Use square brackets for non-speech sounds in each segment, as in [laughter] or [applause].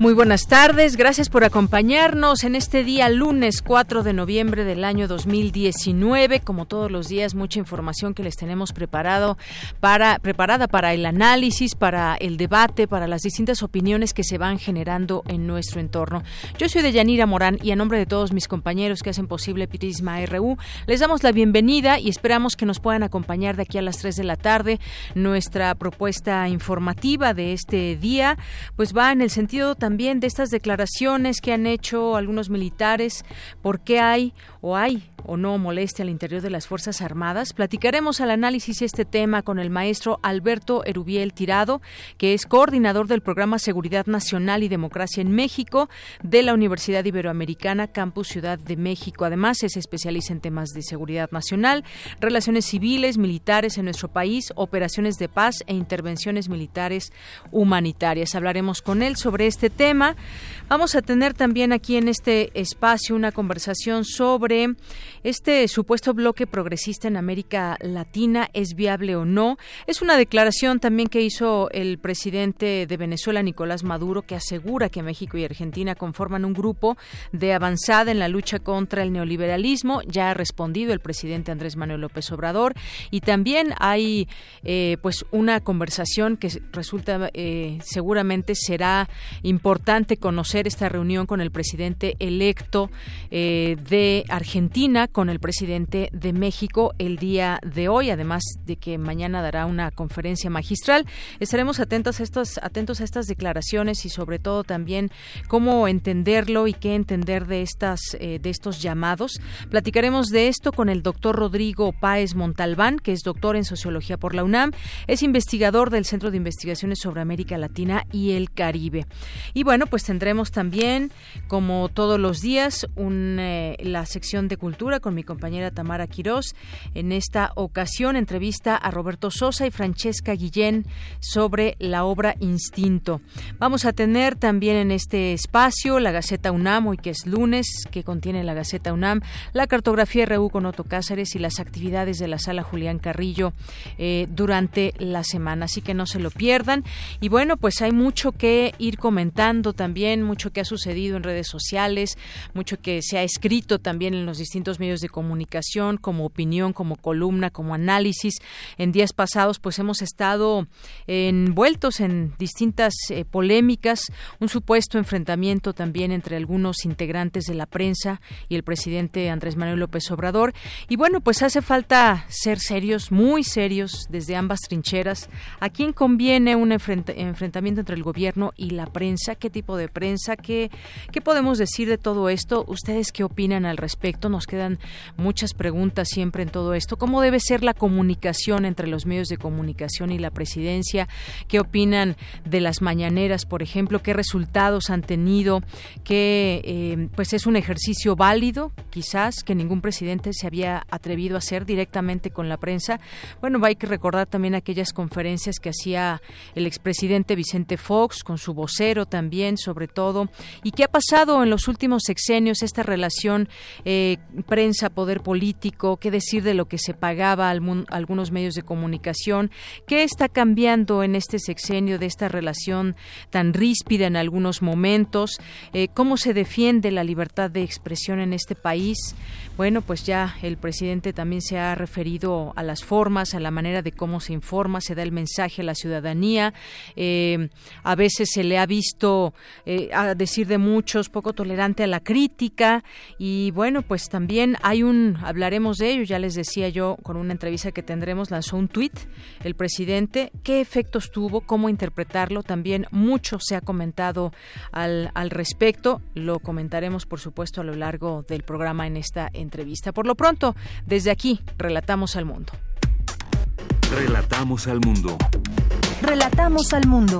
Muy buenas tardes, gracias por acompañarnos en este día lunes 4 de noviembre del año 2019. Como todos los días, mucha información que les tenemos preparado para, preparada para el análisis, para el debate, para las distintas opiniones que se van generando en nuestro entorno. Yo soy Deyanira Morán y a nombre de todos mis compañeros que hacen posible Prisma RU, les damos la bienvenida y esperamos que nos puedan acompañar de aquí a las 3 de la tarde. Nuestra propuesta informativa de este día pues va en el sentido también también de estas declaraciones que han hecho algunos militares, por qué hay o hay o no molestia al interior de las Fuerzas Armadas. Platicaremos al análisis este tema con el maestro Alberto Erubiel Tirado, que es coordinador del programa Seguridad Nacional y Democracia en México de la Universidad Iberoamericana Campus Ciudad de México. Además, es especialista en temas de seguridad nacional, relaciones civiles, militares en nuestro país, operaciones de paz e intervenciones militares humanitarias. Hablaremos con él sobre este tema. Vamos a tener también aquí en este espacio una conversación sobre este supuesto bloque progresista en América Latina es viable o no. Es una declaración también que hizo el presidente de Venezuela, Nicolás Maduro, que asegura que México y Argentina conforman un grupo de avanzada en la lucha contra el neoliberalismo. Ya ha respondido el presidente Andrés Manuel López Obrador y también hay eh, pues una conversación que resulta eh, seguramente será importante conocer esta reunión con el presidente electo eh, de Argentina con el presidente de México el día de hoy, además de que mañana dará una conferencia magistral. Estaremos atentos a estos, atentos a estas declaraciones y sobre todo también cómo entenderlo y qué entender de estas eh, de estos llamados. Platicaremos de esto con el doctor Rodrigo Páez Montalbán, que es doctor en sociología por la UNAM, es investigador del Centro de Investigaciones sobre América Latina y el Caribe. Bueno, pues tendremos también, como todos los días, eh, la sección de cultura con mi compañera Tamara Quirós. En esta ocasión entrevista a Roberto Sosa y Francesca Guillén sobre la obra Instinto. Vamos a tener también en este espacio la Gaceta UNAM, hoy que es lunes, que contiene la Gaceta UNAM, la cartografía RU con Otto Cáceres y las actividades de la Sala Julián Carrillo eh, durante la semana. Así que no se lo pierdan. Y bueno, pues hay mucho que ir comentando también, mucho que ha sucedido en redes sociales, mucho que se ha escrito también en los distintos medios de comunicación, como opinión, como columna, como análisis. En días pasados, pues hemos estado envueltos en distintas eh, polémicas, un supuesto enfrentamiento también entre algunos integrantes de la prensa y el presidente Andrés Manuel López Obrador. Y bueno, pues hace falta ser serios, muy serios, desde ambas trincheras. ¿A quién conviene un enfrentamiento entre el gobierno y la prensa? ¿Qué tipo de prensa? ¿Qué, ¿Qué podemos decir de todo esto? ¿Ustedes qué opinan al respecto? Nos quedan muchas preguntas siempre en todo esto. ¿Cómo debe ser la comunicación entre los medios de comunicación y la presidencia? ¿Qué opinan de las mañaneras, por ejemplo? ¿Qué resultados han tenido? ¿Qué eh, pues es un ejercicio válido, quizás, que ningún presidente se había atrevido a hacer directamente con la prensa? Bueno, hay que recordar también aquellas conferencias que hacía el expresidente Vicente Fox con su vocero también, sobre todo. ¿Y qué ha pasado en los últimos sexenios esta relación eh, prensa, poder político, qué decir de lo que se pagaba a algunos medios de comunicación, qué está cambiando en este sexenio de esta relación tan ríspida en algunos momentos, eh, cómo se defiende la libertad de expresión en este país. Bueno, pues ya el presidente también se ha referido a las formas, a la manera de cómo se informa, se da el mensaje a la ciudadanía. Eh, a veces se le ha visto eh, a decir de muchos, poco tolerante a la crítica y bueno, pues también hay un, hablaremos de ello, ya les decía yo con una entrevista que tendremos, lanzó un tuit el presidente, qué efectos tuvo, cómo interpretarlo, también mucho se ha comentado al, al respecto, lo comentaremos por supuesto a lo largo del programa en esta entrevista. Por lo pronto, desde aquí, relatamos al mundo. Relatamos al mundo. Relatamos al mundo.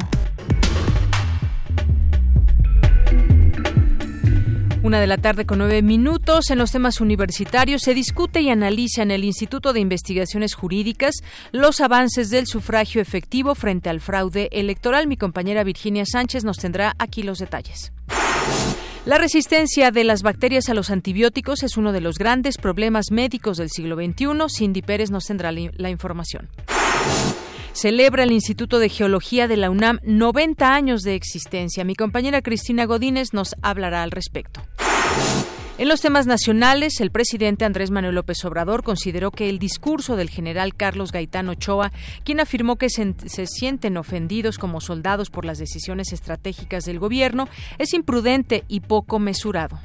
Una de la tarde con nueve minutos. En los temas universitarios se discute y analiza en el Instituto de Investigaciones Jurídicas los avances del sufragio efectivo frente al fraude electoral. Mi compañera Virginia Sánchez nos tendrá aquí los detalles. La resistencia de las bacterias a los antibióticos es uno de los grandes problemas médicos del siglo XXI. Cindy Pérez nos tendrá la información. Celebra el Instituto de Geología de la UNAM 90 años de existencia. Mi compañera Cristina Godínez nos hablará al respecto. En los temas nacionales, el presidente Andrés Manuel López Obrador consideró que el discurso del general Carlos Gaitán Ochoa, quien afirmó que se, se, sienten ofendidos como soldados por las decisiones estratégicas del gobierno, es imprudente y poco mesurado.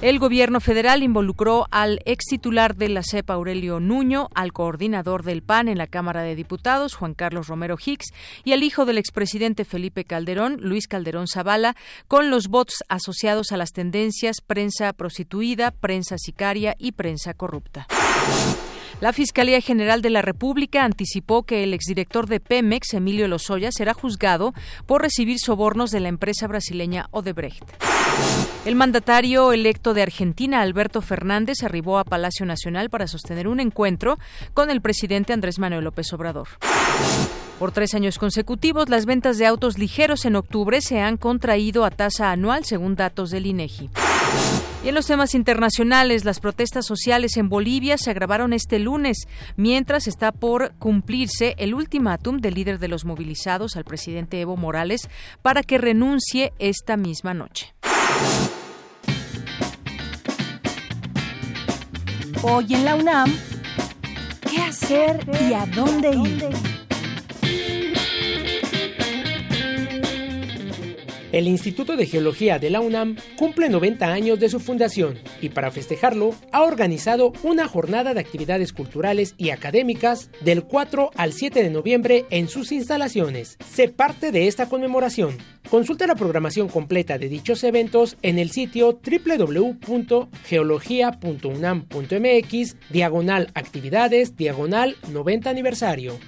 El gobierno federal involucró al ex titular de la CEP, Aurelio Nuño, al coordinador del PAN en la Cámara de Diputados, Juan Carlos Romero Hicks, y al hijo del expresidente Felipe Calderón, Luis Calderón Zavala, con los votos asociados a las tendencias prensa prostituida, prensa sicaria y prensa corrupta. La Fiscalía General de la República anticipó que el exdirector de Pemex, Emilio Lozoya, será juzgado por recibir sobornos de la empresa brasileña Odebrecht. El mandatario electo de Argentina, Alberto Fernández, arribó a Palacio Nacional para sostener un encuentro con el presidente Andrés Manuel López Obrador. Por tres años consecutivos, las ventas de autos ligeros en octubre se han contraído a tasa anual, según datos del INEGI. Y en los temas internacionales, las protestas sociales en Bolivia se agravaron este lunes, mientras está por cumplirse el ultimátum del líder de los movilizados al presidente Evo Morales para que renuncie esta misma noche. Hoy en la UNAM, ¿qué hacer y a dónde ir? El Instituto de Geología de la UNAM cumple 90 años de su fundación y para festejarlo ha organizado una jornada de actividades culturales y académicas del 4 al 7 de noviembre en sus instalaciones. Sé parte de esta conmemoración. Consulta la programación completa de dichos eventos en el sitio www.geologia.unam.mx diagonal actividades diagonal 90 aniversario.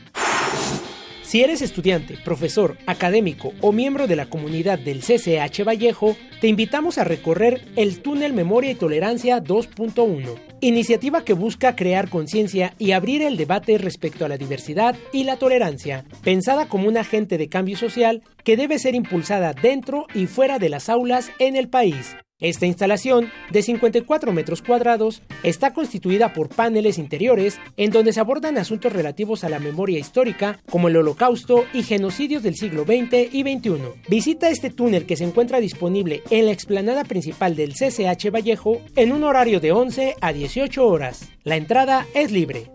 Si eres estudiante, profesor, académico o miembro de la comunidad del CCH Vallejo, te invitamos a recorrer el Túnel Memoria y Tolerancia 2.1, iniciativa que busca crear conciencia y abrir el debate respecto a la diversidad y la tolerancia, pensada como un agente de cambio social que debe ser impulsada dentro y fuera de las aulas en el país. Esta instalación, de 54 metros cuadrados, está constituida por paneles interiores en donde se abordan asuntos relativos a la memoria histórica, como el holocausto y genocidios del siglo XX y XXI. Visita este túnel que se encuentra disponible en la explanada principal del CCH Vallejo en un horario de 11 a 18 horas. La entrada es libre.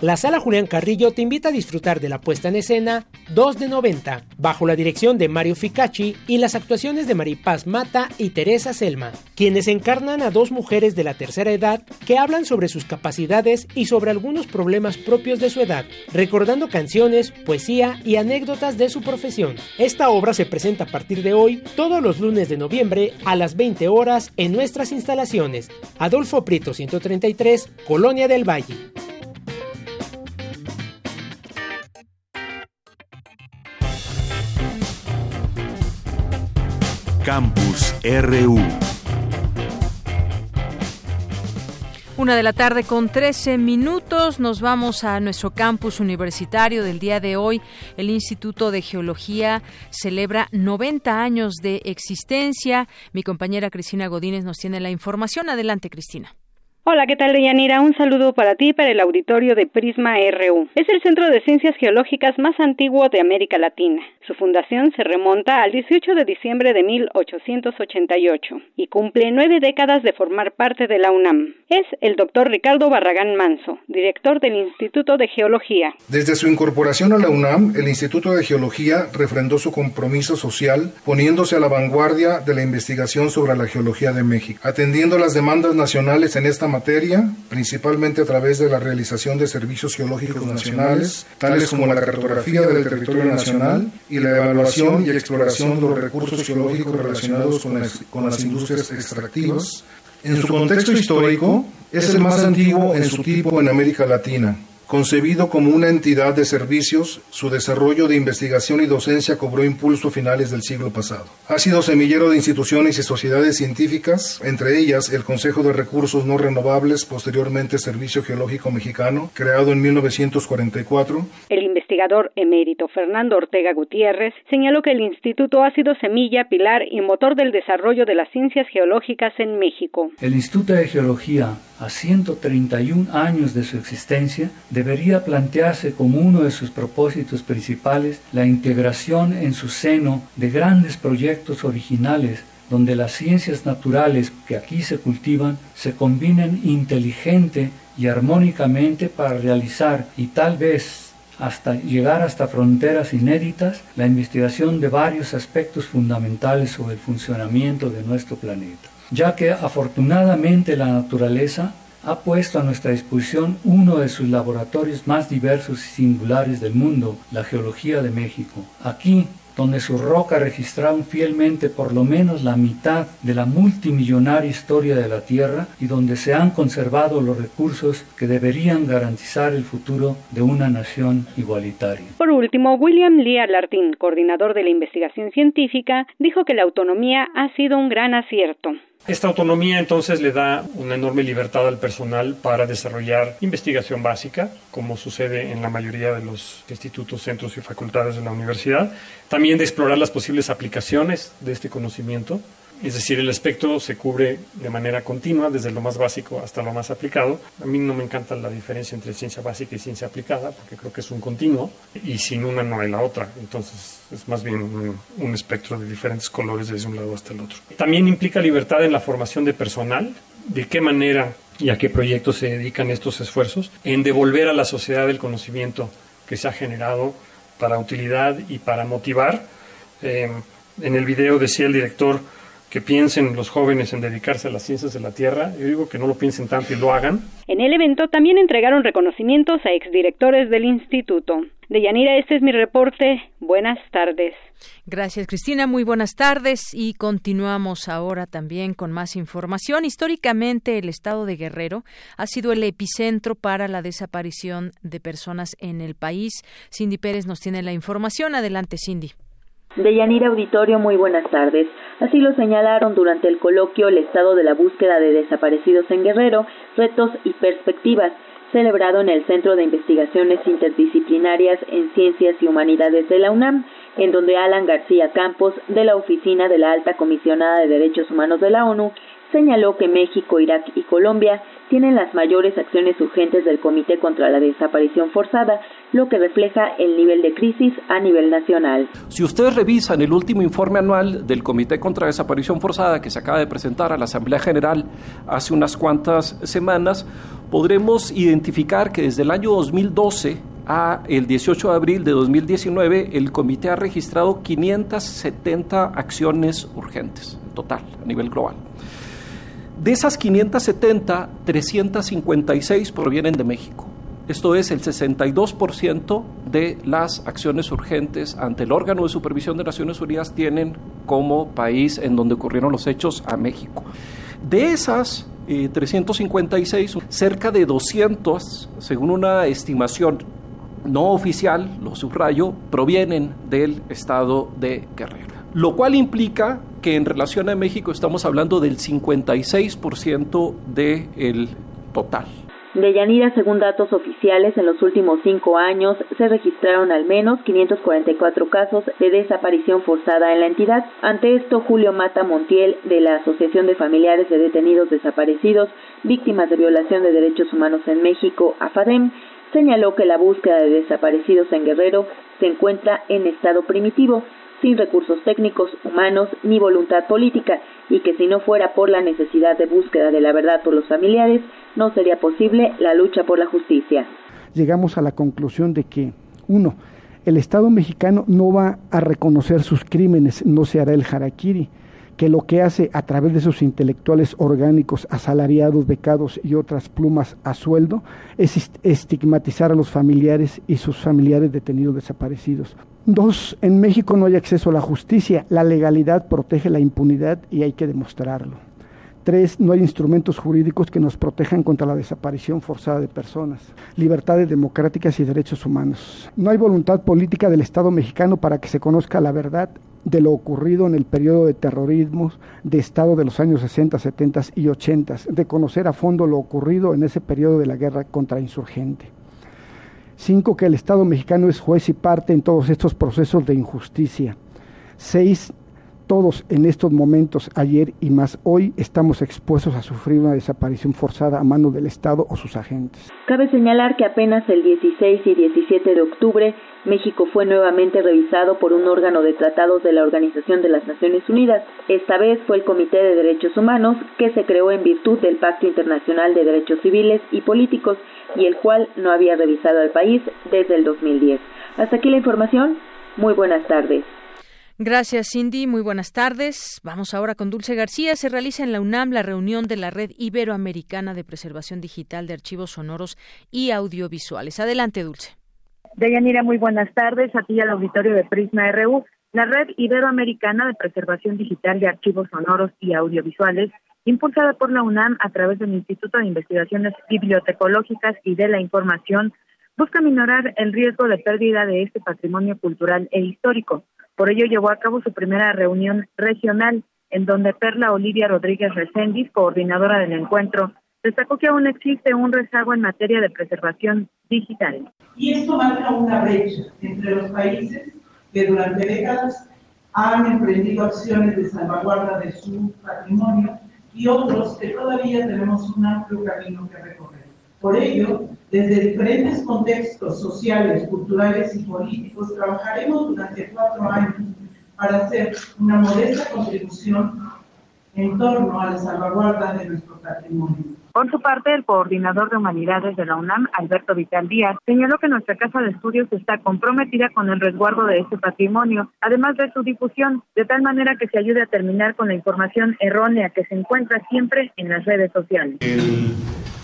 La Sala Julián Carrillo te invita a disfrutar de la puesta en escena 2 de 90, bajo la dirección de Mario Ficacci y las actuaciones de Maripaz Mata y Teresa Selma, quienes encarnan a dos mujeres de la tercera edad que hablan sobre sus capacidades y sobre algunos problemas propios de su edad, recordando canciones, poesía y anécdotas de su profesión. Esta obra se presenta a partir de hoy, todos los lunes de noviembre a las 20 horas en nuestras instalaciones. Adolfo Prieto 133, Colonia del Valle. Campus RU. Una de la tarde con 13 minutos. Nos vamos a nuestro campus universitario del día de hoy. El Instituto de Geología celebra 90 años de existencia. Mi compañera Cristina Godínez nos tiene la información. Adelante, Cristina. Hola, ¿qué tal, Deyanira? Un saludo para ti y para el auditorio de Prisma RU. Es el centro de ciencias geológicas más antiguo de América Latina. Su fundación se remonta al 18 de diciembre de 1888 y cumple nueve décadas de formar parte de la UNAM. Es el doctor Ricardo Barragán Manso, director del Instituto de Geología. Desde su incorporación a la UNAM, el Instituto de Geología refrendó su compromiso social poniéndose a la vanguardia de la investigación sobre la geología de México, atendiendo las demandas nacionales en esta materia, principalmente a través de la realización de servicios geológicos nacionales, tales como la cartografía del territorio nacional y la evaluación y exploración de los recursos geológicos relacionados con las, con las industrias extractivas. En su contexto histórico, es el más antiguo en su tipo en América Latina Concebido como una entidad de servicios, su desarrollo de investigación y docencia cobró impulso a finales del siglo pasado. Ha sido semillero de instituciones y sociedades científicas, entre ellas el Consejo de Recursos No Renovables, posteriormente Servicio Geológico Mexicano, creado en 1944. El investigador emérito Fernando Ortega Gutiérrez señaló que el instituto ha sido semilla, pilar y motor del desarrollo de las ciencias geológicas en México. El Instituto de Geología, a 131 años de su existencia, debería plantearse como uno de sus propósitos principales la integración en su seno de grandes proyectos originales donde las ciencias naturales que aquí se cultivan se combinen inteligente y armónicamente para realizar y tal vez hasta llegar hasta fronteras inéditas la investigación de varios aspectos fundamentales sobre el funcionamiento de nuestro planeta, ya que afortunadamente la naturaleza ha puesto a nuestra disposición uno de sus laboratorios más diversos y singulares del mundo, la Geología de México. Aquí, donde sus rocas registraron fielmente por lo menos la mitad de la multimillonaria historia de la Tierra y donde se han conservado los recursos que deberían garantizar el futuro de una nación igualitaria. Por último, William Lee Alartín, coordinador de la investigación científica, dijo que la autonomía ha sido un gran acierto. Esta autonomía entonces le da una enorme libertad al personal para desarrollar investigación básica, como sucede en la mayoría de los institutos, centros y facultades de la universidad. También de explorar las posibles aplicaciones de este conocimiento es decir, el espectro se cubre de manera continua, desde lo más básico hasta lo más aplicado. A mí no me encanta la diferencia entre ciencia básica y ciencia aplicada, porque creo que es un continuo, y sin una no hay la otra. Entonces, es más bien un, espectro de diferentes colores desde un lado hasta el otro. También implica libertad en la formación de personal, de qué manera y a qué proyectos se dedican estos esfuerzos, en devolver a la sociedad el conocimiento que se ha generado para utilidad y para motivar. Eh, en el video decía el director, que piensen los jóvenes en dedicarse a las ciencias de la Tierra. Yo digo que no lo piensen tanto y lo hagan. En el evento también entregaron reconocimientos a exdirectores del instituto. De Yanira, este es mi reporte. Buenas tardes. Gracias, Cristina. Muy buenas tardes y continuamos ahora también con más información. Históricamente, el estado de Guerrero ha sido el epicentro para la desaparición de personas en el país. Cindy Pérez nos tiene la información. Adelante, Cindy. De Yanira Auditorio, muy buenas tardes. Así lo señalaron durante el coloquio El estado de la búsqueda de desaparecidos en Guerrero, retos y perspectivas, celebrado en el Centro de Investigaciones Interdisciplinarias en Ciencias y Humanidades de la UNAM, en donde Alan García Campos, de la Oficina de la Alta Comisionada de Derechos Humanos de la ONU, señaló que México, Irak y Colombia tienen las mayores acciones urgentes del Comité contra la Desaparición Forzada, lo que refleja el nivel de crisis a nivel nacional. Si ustedes revisan el último informe anual del Comité contra Desaparición Forzada que se acaba de presentar a la Asamblea General hace unas cuantas semanas, podremos identificar que desde el año 2012 a el 18 de abril de 2019 el comité ha registrado 570 acciones urgentes en total a nivel global. De esas 570, 356 provienen de México. Esto es, el 62% de las acciones urgentes ante el órgano de supervisión de Naciones Unidas tienen como país en donde ocurrieron los hechos a México. De esas 356, eh, cerca de 200, según una estimación no oficial, lo subrayo, provienen del estado de Guerrero lo cual implica que en relación a México estamos hablando del 56% del total. De Yanira, según datos oficiales, en los últimos cinco años se registraron al menos 544 casos de desaparición forzada en la entidad. Ante esto, Julio Mata Montiel, de la Asociación de Familiares de Detenidos Desaparecidos, Víctimas de Violación de Derechos Humanos en México, AFADEM, señaló que la búsqueda de desaparecidos en Guerrero se encuentra en estado primitivo, sin recursos técnicos, humanos ni voluntad política, y que si no fuera por la necesidad de búsqueda de la verdad por los familiares, no sería posible la lucha por la justicia. Llegamos a la conclusión de que, uno, el Estado mexicano no va a reconocer sus crímenes, no se hará el harakiri, que lo que hace a través de sus intelectuales orgánicos, asalariados, becados y otras plumas a sueldo, es estigmatizar a los familiares y sus familiares detenidos desaparecidos. Dos, en México no hay acceso a la justicia, la legalidad protege la impunidad y hay que demostrarlo. Tres, no hay instrumentos jurídicos que nos protejan contra la desaparición forzada de personas, libertades democráticas y derechos humanos. No hay voluntad política del Estado mexicano para que se conozca la verdad de lo ocurrido en el periodo de terrorismo de Estado de los años 60, 70 y 80, de conocer a fondo lo ocurrido en ese periodo de la guerra contra insurgente. Cinco, que el Estado mexicano es juez y parte en todos estos procesos de injusticia. Seis, todos en estos momentos, ayer y más hoy, estamos expuestos a sufrir una desaparición forzada a mano del Estado o sus agentes. Cabe señalar que apenas el 16 y 17 de octubre, México fue nuevamente revisado por un órgano de tratados de la Organización de las Naciones Unidas. Esta vez fue el Comité de Derechos Humanos, que se creó en virtud del Pacto Internacional de Derechos Civiles y Políticos y el cual no había revisado al país desde el 2010. Hasta aquí la información. Muy buenas tardes. Gracias, Cindy. Muy buenas tardes. Vamos ahora con Dulce García. Se realiza en la UNAM la reunión de la Red Iberoamericana de Preservación Digital de Archivos Sonoros y Audiovisuales. Adelante, Dulce. Deyanira, muy buenas tardes. A ti al auditorio de Prisma RU. La Red Iberoamericana de Preservación Digital de Archivos Sonoros y Audiovisuales, impulsada por la UNAM a través del Instituto de Investigaciones Bibliotecológicas y de la Información, busca minorar el riesgo de pérdida de este patrimonio cultural e histórico por ello llevó a cabo su primera reunión regional, en donde Perla Olivia Rodríguez Recendis, coordinadora del encuentro, destacó que aún existe un rezago en materia de preservación digital. Y esto marca una brecha entre los países que durante décadas han emprendido acciones de salvaguarda de su patrimonio y otros que todavía tenemos un amplio camino que recorrer. Por ello, desde diferentes contextos sociales, culturales y políticos, trabajaremos durante cuatro años para hacer una modesta contribución en torno a la salvaguarda de nuestro patrimonio. Por su parte, el coordinador de humanidades de la UNAM, Alberto Vital Díaz, señaló que nuestra Casa de Estudios está comprometida con el resguardo de este patrimonio, además de su difusión, de tal manera que se ayude a terminar con la información errónea que se encuentra siempre en las redes sociales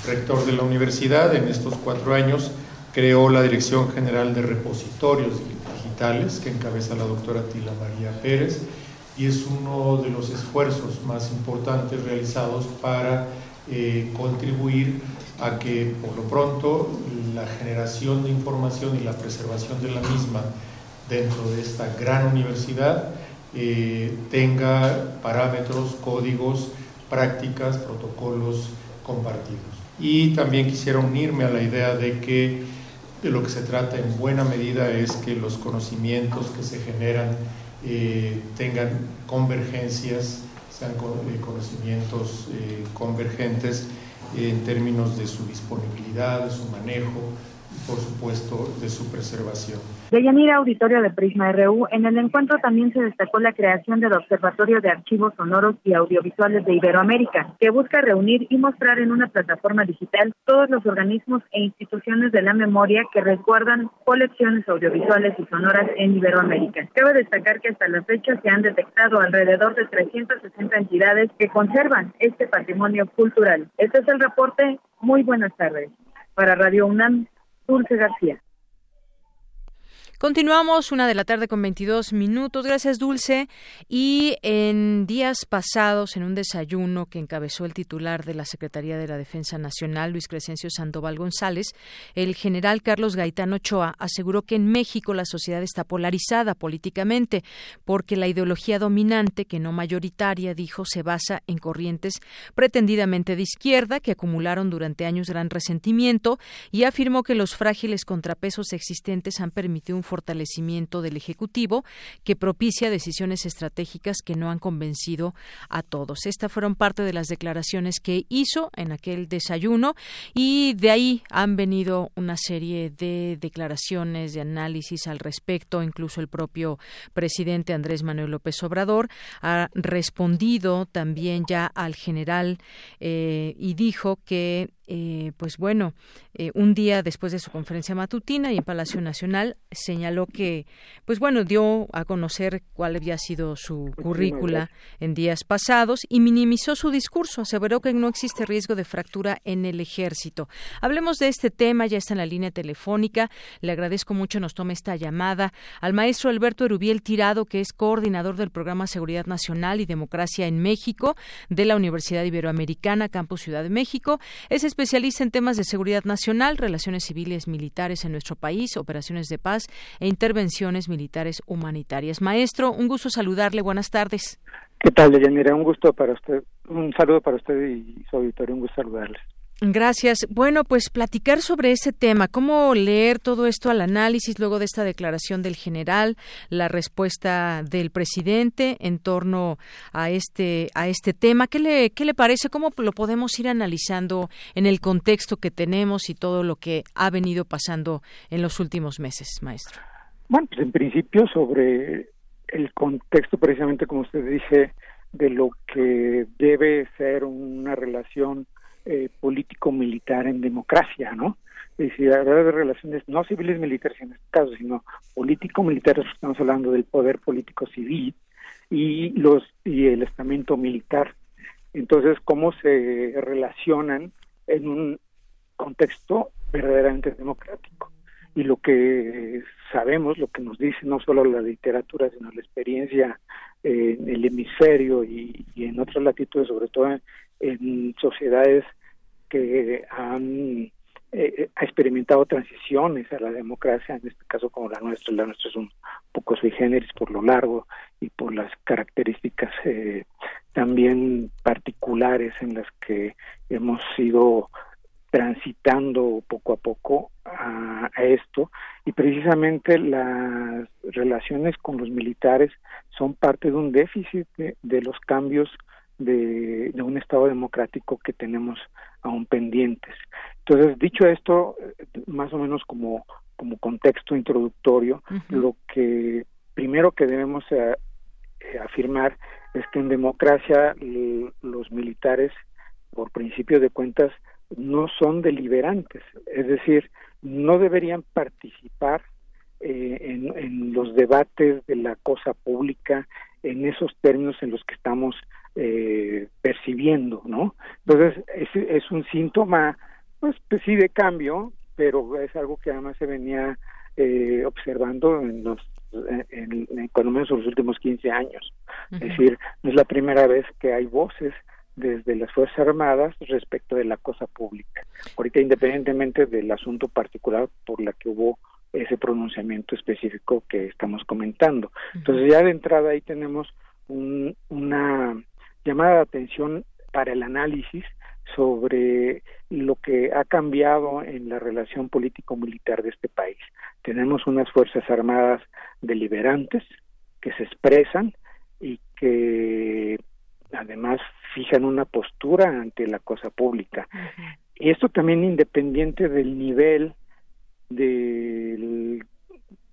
rector de la universidad, en estos cuatro años creó la Dirección General de Repositorios Digitales, que encabeza la doctora Tila María Pérez, y es uno de los esfuerzos más importantes realizados para eh, contribuir a que, por lo pronto, la generación de información y la preservación de la misma dentro de esta gran universidad eh, tenga parámetros, códigos, prácticas, protocolos compartidos y también quisiera unirme a la idea de que de lo que se trata en buena medida es que los conocimientos que se generan eh, tengan convergencias, sean eh, conocimientos eh, convergentes en términos de su disponibilidad, de su manejo y por supuesto de su preservación. De Yanira Auditorio de Prisma RU, en el encuentro también se destacó la creación del Observatorio de Archivos Sonoros y Audiovisuales de Iberoamérica, que busca reunir y mostrar en una plataforma digital todos los organismos e instituciones de la memoria que resguardan colecciones audiovisuales y sonoras en Iberoamérica. Cabe destacar que hasta la fecha se han detectado alrededor de 360 entidades que conservan este patrimonio cultural. Este es el reporte. Muy buenas tardes. Para Radio UNAM, Dulce García. Continuamos una de la tarde con 22 minutos. Gracias, Dulce. Y en días pasados, en un desayuno que encabezó el titular de la Secretaría de la Defensa Nacional, Luis Crescencio Sandoval González, el general Carlos Gaitán Ochoa aseguró que en México la sociedad está polarizada políticamente porque la ideología dominante, que no mayoritaria, dijo, se basa en corrientes pretendidamente de izquierda que acumularon durante años gran resentimiento y afirmó que los frágiles contrapesos existentes han permitido un fortalecimiento del Ejecutivo que propicia decisiones estratégicas que no han convencido a todos. Estas fueron parte de las declaraciones que hizo en aquel desayuno y de ahí han venido una serie de declaraciones, de análisis al respecto. Incluso el propio presidente Andrés Manuel López Obrador ha respondido también ya al general eh, y dijo que eh, pues bueno, eh, un día después de su conferencia matutina y en Palacio Nacional señaló que, pues bueno, dio a conocer cuál había sido su currícula en días pasados y minimizó su discurso. Aseveró que no existe riesgo de fractura en el ejército. Hablemos de este tema, ya está en la línea telefónica. Le agradezco mucho, nos tome esta llamada al maestro Alberto Erubiel Tirado, que es coordinador del programa Seguridad Nacional y Democracia en México de la Universidad Iberoamericana, Campus Ciudad de México. Es especialista en temas de seguridad nacional, relaciones civiles militares en nuestro país, operaciones de paz e intervenciones militares humanitarias. Maestro, un gusto saludarle. Buenas tardes. ¿Qué tal, Deyanira? Un gusto para usted, un saludo para usted y su auditorio. Un gusto saludarles. Gracias. Bueno, pues platicar sobre ese tema, cómo leer todo esto al análisis luego de esta declaración del general, la respuesta del presidente en torno a este a este tema. ¿Qué le qué le parece? ¿Cómo lo podemos ir analizando en el contexto que tenemos y todo lo que ha venido pasando en los últimos meses, maestro? Bueno, pues en principio sobre el contexto precisamente como usted dice de lo que debe ser una relación eh, político-militar en democracia, ¿no? Es decir, hablar de relaciones no civiles militares en este caso, sino político-militares, estamos hablando del poder político civil y los y el estamento militar. Entonces, cómo se relacionan en un contexto verdaderamente democrático. Y lo que sabemos, lo que nos dice no solo la literatura, sino la experiencia en el hemisferio y, y en otras latitudes, sobre todo en sociedades que han eh, experimentado transiciones a la democracia, en este caso como la nuestra, la nuestra es un poco sui generis por lo largo y por las características eh, también particulares en las que hemos ido transitando poco a poco a, esto. Y precisamente las relaciones con los militares son parte de un déficit de los cambios de, un Estado democrático que tenemos aún pendientes. Entonces, dicho esto, más o menos como, como contexto introductorio, lo que primero que debemos eh, eh, afirmar es que en democracia los militares, por principio de cuentas, no son deliberantes, es decir, no deberían participar eh, en, en, los debates de la cosa pública en esos términos en los que estamos eh, percibiendo, ¿no? Entonces es, es un síntoma, pues, pues, sí de cambio, pero es algo que además se venía eh, observando en los en, en, cuando menos en los últimos 15 años. Es decir, no es la primera vez que hay voces desde las Fuerzas Armadas respecto de la cosa pública. Ahorita, independientemente del asunto particular por la que hubo ese pronunciamiento específico que estamos comentando. Entonces, ya de entrada ahí tenemos un, una llamada de atención para el análisis sobre lo que ha cambiado en la relación político-militar de este país. Tenemos unas Fuerzas Armadas deliberantes que se expresan y que además fijan una postura ante la cosa pública. Y esto también independiente del nivel del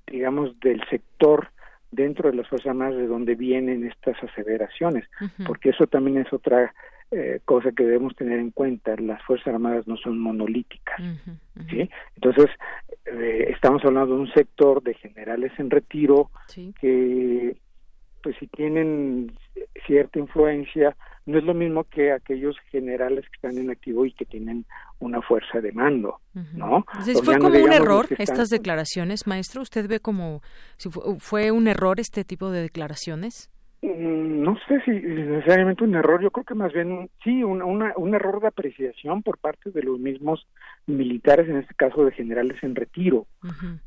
digamos del sector dentro de las Fuerzas Armadas de donde vienen estas aseveraciones, porque eso también es otra eh, cosa que debemos tener en cuenta. Las Fuerzas Armadas no son monolíticas, ¿sí? Entonces, eh, estamos hablando de un sector de generales en retiro que, pues, si tienen cierta influencia, no es lo mismo que aquellos generales que están en activo y que tienen una fuerza de mando, ¿no? ¿Fue como un error estas declaraciones, maestro? ¿Usted ve como si fue un error este tipo de declaraciones? Mm, no sé si necesariamente un error, yo creo que más bien sí, un, un error de apreciación por parte de los mismos militares, en este caso de generales en retiro.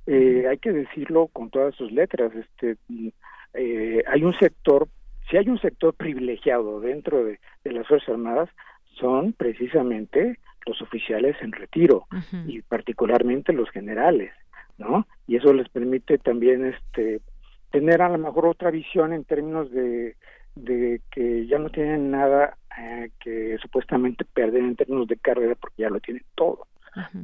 eh, hay que decirlo con todas sus letras, este, eh, hay un sector, si hay un sector privilegiado dentro de, las Fuerzas Armadas, son precisamente los oficiales en retiro y particularmente los generales, ¿no? Y eso les permite también este tener a lo mejor otra visión en términos de, de que ya no tienen nada eh, que supuestamente perder en términos de carrera porque ya lo tienen todo.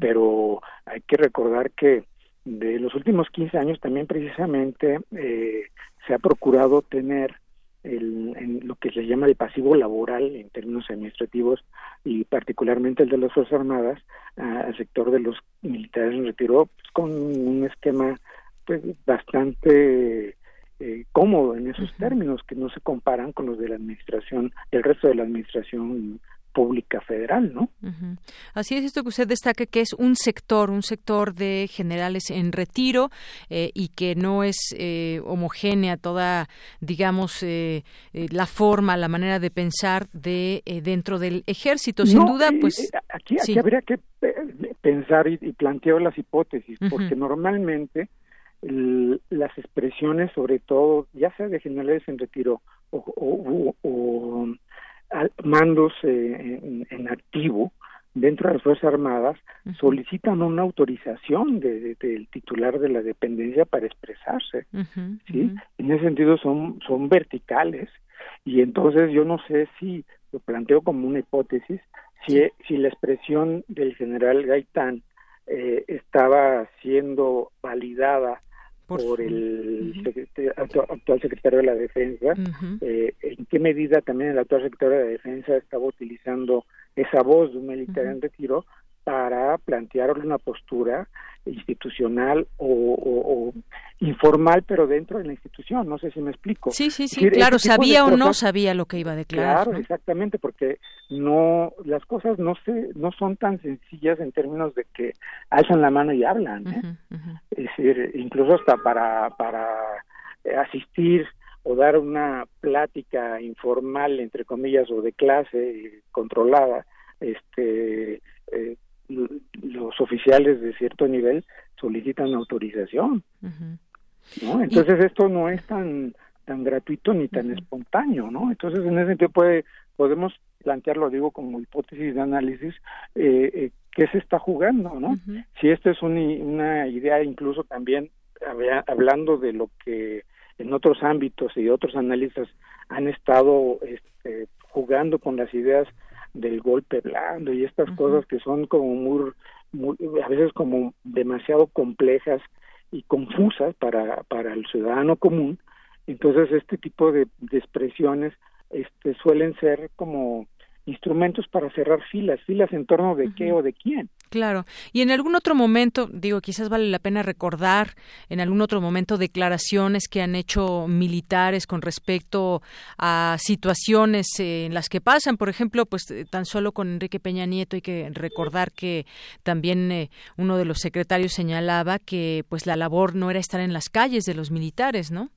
Pero hay que recordar que de los últimos 15 años también precisamente eh, se ha procurado tener el, en lo que se llama el pasivo laboral en términos administrativos y particularmente el de las Fuerzas Armadas al sector de los militares en retiro pues, con un esquema pues bastante eh, cómodo en esos términos que no se comparan con los de la administración, el resto de la administración pública federal, ¿no? Así es esto que usted destaca que es un sector, un sector de generales en retiro eh, y que no es eh, homogénea toda, digamos, eh, la forma, la manera de pensar de dentro del ejército. Sin duda, pues aquí, habría que pensar y, plantear las hipótesis, porque normalmente las expresiones, sobre todo, ya sea de generales en retiro o, mandos eh, en, activo dentro de las Fuerzas Armadas, solicitan una autorización del titular de la dependencia para expresarse. ¿sí? En ese sentido son, son verticales y entonces yo no sé si lo planteo como una hipótesis, si, si la expresión del general Gaitán eh, estaba siendo validada por, el actual secretario de la Defensa, eh, en qué medida también el actual secretario de la Defensa estaba utilizando esa voz de un militar en retiro para plantear una postura institucional o, informal, pero dentro de la institución. No sé si me explico. Sí, sí, sí, claro, sabía o no sabía lo que iba a declarar. Claro, exactamente, porque no las cosas no se no son tan sencillas en términos de que alzan la mano y hablan. ¿eh? Es decir, incluso hasta para para asistir o dar una plática informal entre comillas o de clase controlada este eh, los oficiales de cierto nivel solicitan autorización. ¿no? Entonces esto no es tan tan gratuito ni tan espontáneo, ¿no? Entonces en ese sentido puede podemos plantearlo, digo, como hipótesis de análisis, eh, eh qué se está jugando, ¿no? Si esta es una idea incluso también hablando de lo que en otros ámbitos y otros analistas han estado este, jugando con las ideas del golpe blando y estas cosas que son como muy, a veces como demasiado complejas y confusas para, para el ciudadano común. Entonces este tipo de, de expresiones este, suelen ser como instrumentos para cerrar filas, filas en torno de qué o de quién. Claro. Y en algún otro momento, digo, quizás vale la pena recordar en algún otro momento declaraciones que han hecho militares con respecto a situaciones en las que pasan. Por ejemplo, pues eh, tan solo con Enrique Peña Nieto hay que recordar que también eh, uno de los secretarios señalaba que pues la labor no era estar en las calles de los militares, ¿no?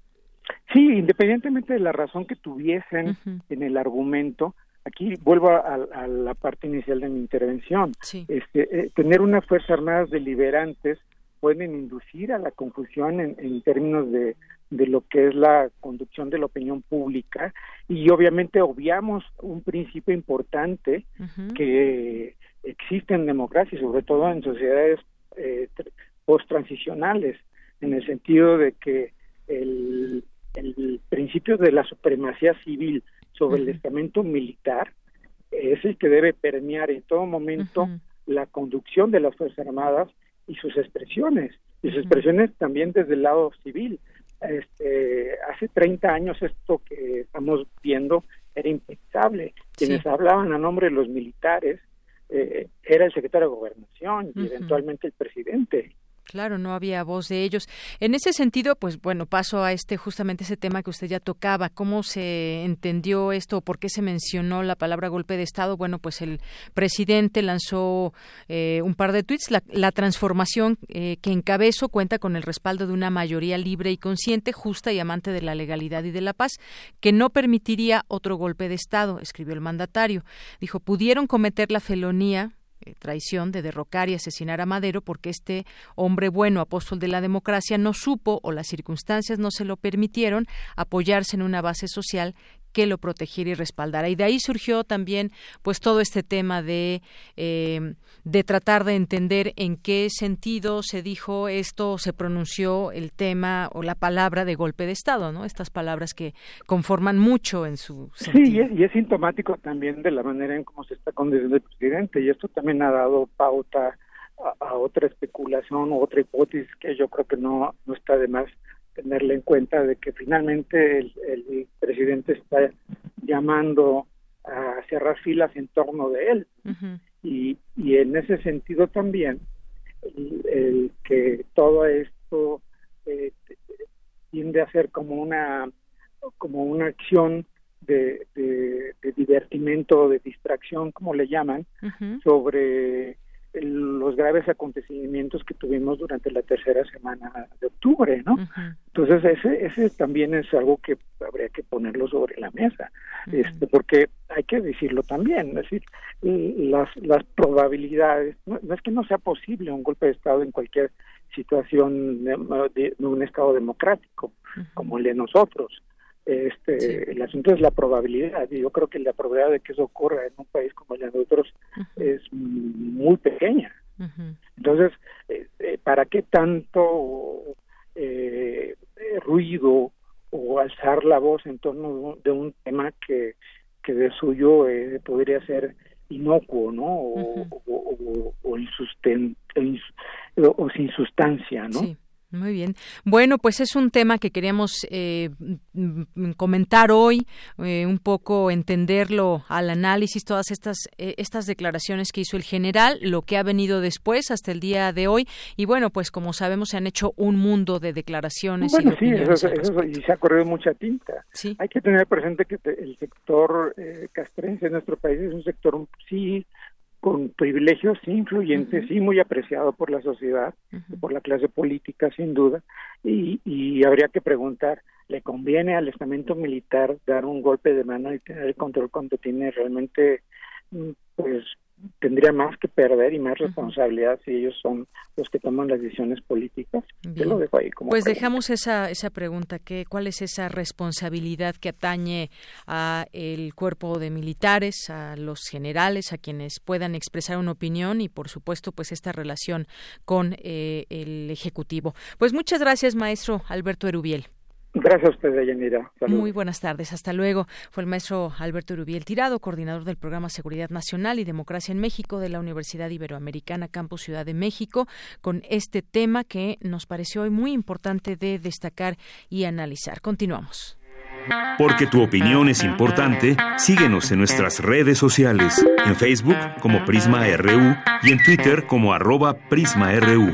Sí, independientemente de la razón que tuviesen en el argumento, aquí vuelvo a, la parte inicial de mi intervención. Este, eh, tener unas fuerzas armadas deliberantes pueden inducir a la confusión en, términos de, de, lo que es la conducción de la opinión pública y obviamente obviamos un principio importante que existe en democracia, sobre todo en sociedades eh, post-transicionales, en el sentido de que el, el principio de la supremacía civil sobre el estamento militar es el que debe permear en todo momento la conducción de las Fuerzas Armadas y sus expresiones, y sus expresiones también desde el lado civil. Este, hace 30 años esto que estamos viendo era impensable. Quienes hablaban a nombre de los militares eh, era el secretario de Gobernación y eventualmente el presidente. Claro, no había voz de ellos. En ese sentido, pues bueno, paso a este justamente ese tema que usted ya tocaba. ¿Cómo se entendió esto? ¿Por qué se mencionó la palabra golpe de Estado? Bueno, pues el presidente lanzó eh, un par de tweets. La, transformación eh, que encabezo cuenta con el respaldo de una mayoría libre y consciente, justa y amante de la legalidad y de la paz, que no permitiría otro golpe de Estado, escribió el mandatario. Dijo, pudieron cometer la felonía eh, traición de derrocar y asesinar a Madero porque este hombre bueno, apóstol de la democracia, no supo o las circunstancias no se lo permitieron apoyarse en una base social que lo protegiera y respaldara. Y de ahí surgió también pues todo este tema de, eh, de tratar de entender en qué sentido se dijo esto, se pronunció el tema o la palabra de golpe de Estado, ¿no? Estas palabras que conforman mucho en su sentido. Sí, y es, y es sintomático también de la manera en cómo se está conduciendo el presidente, y esto también ha dado pauta a, otra especulación o otra hipótesis que yo creo que no, no está de más tenerle en cuenta de que finalmente el, presidente está llamando a cerrar filas en torno de él. y, y en ese sentido también, el, que todo esto eh, tiende a ser como una, como una acción de, de, de divertimento, de distracción, como le llaman, sobre los graves acontecimientos que tuvimos durante la tercera semana de octubre, ¿no? Entonces ese ese también es algo que habría que ponerlo sobre la mesa, este, porque hay que decirlo también, es decir, las las probabilidades no, es que no sea posible un golpe de estado en cualquier situación de, un estado democrático como el de nosotros, este el asunto es la probabilidad y yo creo que la probabilidad de que eso ocurra en un país como el de nosotros es muy pequeña. Entonces eh, eh, para qué tanto eh, ruido o alzar la voz en torno de un, tema que que de suyo podría ser inocuo no o, o, o, o, sin sustancia no muy bien. Bueno, pues es un tema que queríamos eh, comentar hoy, eh, un poco entenderlo al análisis, todas estas, eh, estas declaraciones que hizo el general, lo que ha venido después hasta el día de hoy. Y bueno, pues como sabemos, se han hecho un mundo de declaraciones. Bueno, sí, eso, y se ha corrido mucha tinta. Sí. Hay que tener presente que el sector castrense en nuestro país es un sector, sí, con privilegios influyentes, sí muy apreciado por la sociedad, por la clase política sin duda, y, y habría que preguntar, ¿le conviene al estamento militar dar un golpe de mano y tener el control cuando tiene realmente pues tendría más que perder y más responsabilidad si ellos son los que toman las decisiones políticas. lo dejo ahí como pues dejamos esa esa pregunta, que ¿cuál es esa responsabilidad que atañe a el cuerpo de militares, a los generales, a quienes puedan expresar una opinión y por supuesto pues esta relación con eh, el ejecutivo? Pues muchas gracias, maestro Alberto Erubiel. Gracias a usted, Yanira. Muy buenas tardes. Hasta luego. Fue el maestro Alberto Rubiel Tirado, coordinador del programa Seguridad Nacional y Democracia en México de la Universidad Iberoamericana Campus Ciudad de México, con este tema que nos pareció hoy muy importante de destacar y analizar. Continuamos. Porque tu opinión es importante, síguenos en nuestras redes sociales, en Facebook como Prisma RU y en Twitter como arroba PrismaRU.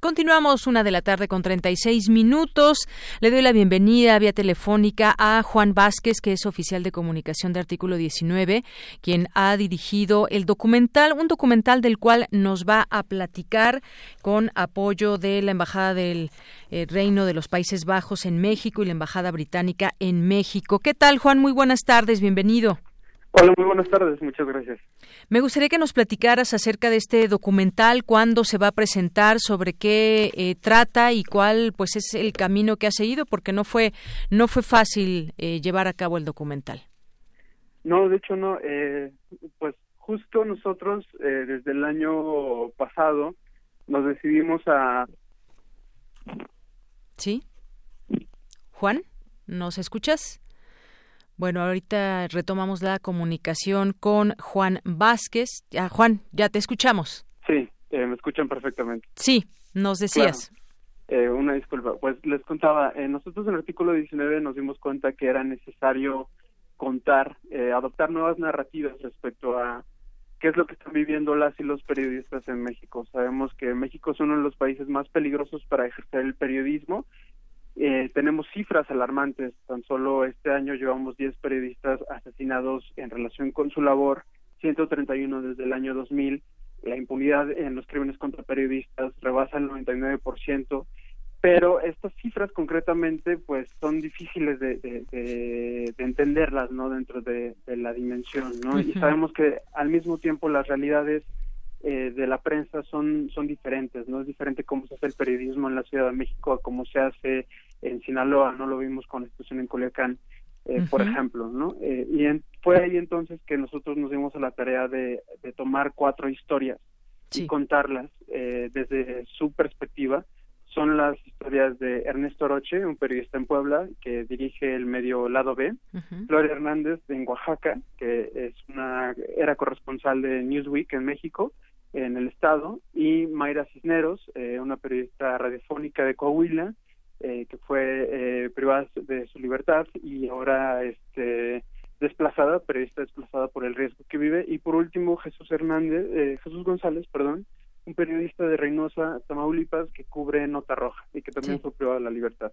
Continuamos una de la tarde con 36 minutos. Le doy la bienvenida vía telefónica a Juan Vázquez, que es oficial de comunicación de Artículo 19, quien ha dirigido el documental, un documental del cual nos va a platicar con apoyo de la Embajada del eh, Reino de los Países Bajos en México y la Embajada Británica en México. ¿Qué tal, Juan? Muy buenas tardes, bienvenido. Hola, muy buenas tardes, muchas gracias. Me gustaría que nos platicaras acerca de este documental, cuándo se va a presentar, sobre qué eh, trata y cuál pues es el camino que ha seguido, porque no fue no fue fácil eh, llevar a cabo el documental. No, de hecho no. Eh, pues justo nosotros desde el año pasado nos decidimos a. Sí. Juan, ¿nos escuchas? Bueno, ahorita retomamos la comunicación con Juan Vázquez. Ah, Juan, ya te escuchamos. Sí, eh, me escuchan perfectamente. Sí, nos decías. Eh, una disculpa, pues les contaba, eh, nosotros en el artículo 19 nos dimos cuenta que era necesario contar, eh, adoptar nuevas narrativas respecto a qué es lo que están viviendo las y los periodistas en México. Sabemos que México es uno de los países más peligrosos para ejercer el periodismo. Eh, tenemos cifras alarmantes. Tan solo este año llevamos 10 periodistas asesinados en relación con su labor, 131 desde el año 2000 la impunidad en los crímenes contra periodistas rebasa el 99%, pero estas cifras concretamente pues son difíciles de, de, entenderlas no dentro de, la dimensión no y sabemos que al mismo tiempo las realidades eh, de la prensa son son diferentes no es diferente cómo se hace el periodismo en la Ciudad de México a cómo se hace en Sinaloa no lo vimos con la situación en Culiacán eh, por ejemplo, ¿no? Eh, y fue ahí entonces que nosotros nos dimos a la tarea de, tomar cuatro historias y contarlas eh, desde su perspectiva. Son las historias de Ernesto Roche, un periodista en Puebla que dirige el medio Lado B, Gloria Hernández en Oaxaca, que es una era corresponsal de Newsweek en México, en el estado, y Mayra Cisneros, una periodista radiofónica de Coahuila, eh, que fue eh, privada de su libertad y ahora este desplazada, periodista desplazada por el riesgo que vive. Y por último, Jesús Hernández, eh, Jesús González, perdón, un periodista de Reynosa, Tamaulipas, que cubre Nota Roja y que también fue privado de la libertad.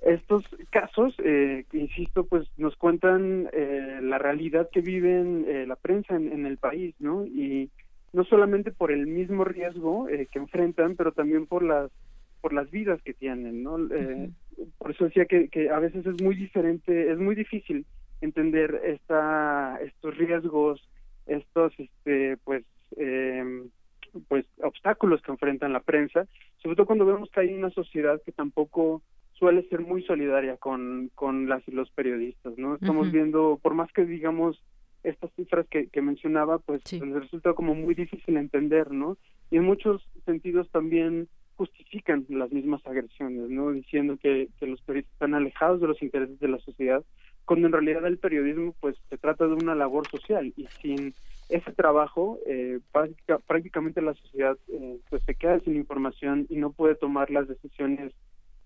Estos casos, eh, insisto, pues nos cuentan eh, la realidad que viven eh, la prensa en, en, el país, ¿no? Y no solamente por el mismo riesgo que enfrentan, pero también por las por las vidas que tienen, ¿no? Eh, por eso decía que, que a veces es muy diferente, es muy difícil entender esta, estos riesgos, estos, este, pues, eh, pues, obstáculos que enfrentan la prensa, sobre todo cuando vemos que hay una sociedad que tampoco suele ser muy solidaria con, con las y los periodistas, ¿no? Estamos viendo, por más que digamos estas cifras que, que mencionaba, pues, pues resulta como muy difícil entender, ¿no? Y en muchos sentidos también justifican las mismas agresiones, ¿no? Diciendo que, que los periodistas están alejados de los intereses de la sociedad, cuando en realidad el periodismo, pues, se trata de una labor social y sin ese trabajo, eh, prácticamente la sociedad, eh, pues, se queda sin información y no puede tomar las decisiones,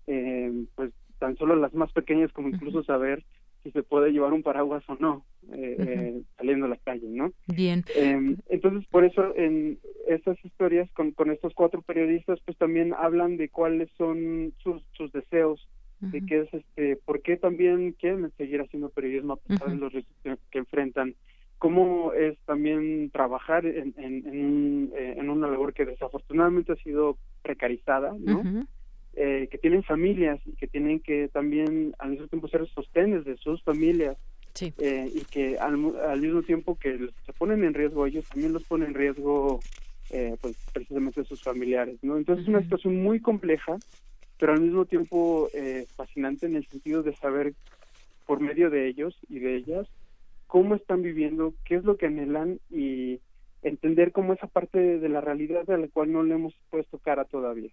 eh, pues, tan solo las más pequeñas como incluso saber si se puede llevar un paraguas o no eh, eh, saliendo a la calle, ¿no? Bien. Em, entonces, por eso en estas historias con, con estos cuatro periodistas, pues también hablan de cuáles son sus, sus deseos, de qué es este, por qué también quieren seguir haciendo periodismo a pesar de los riesgos que enfrentan, cómo es también trabajar en, en, en, eh, en, una labor que desafortunadamente ha sido precarizada, ¿no? Eh, que tienen familias y que tienen que también al mismo tiempo ser sostenes de sus familias eh, y que al, mismo tiempo que se ponen en riesgo ellos también los ponen en riesgo eh, pues precisamente sus familiares no entonces es una situación muy compleja pero al mismo tiempo fascinante en el sentido de saber por medio de ellos y de ellas cómo están viviendo qué es lo que anhelan y entender cómo esa parte de la realidad a la cual no le hemos puesto cara todavía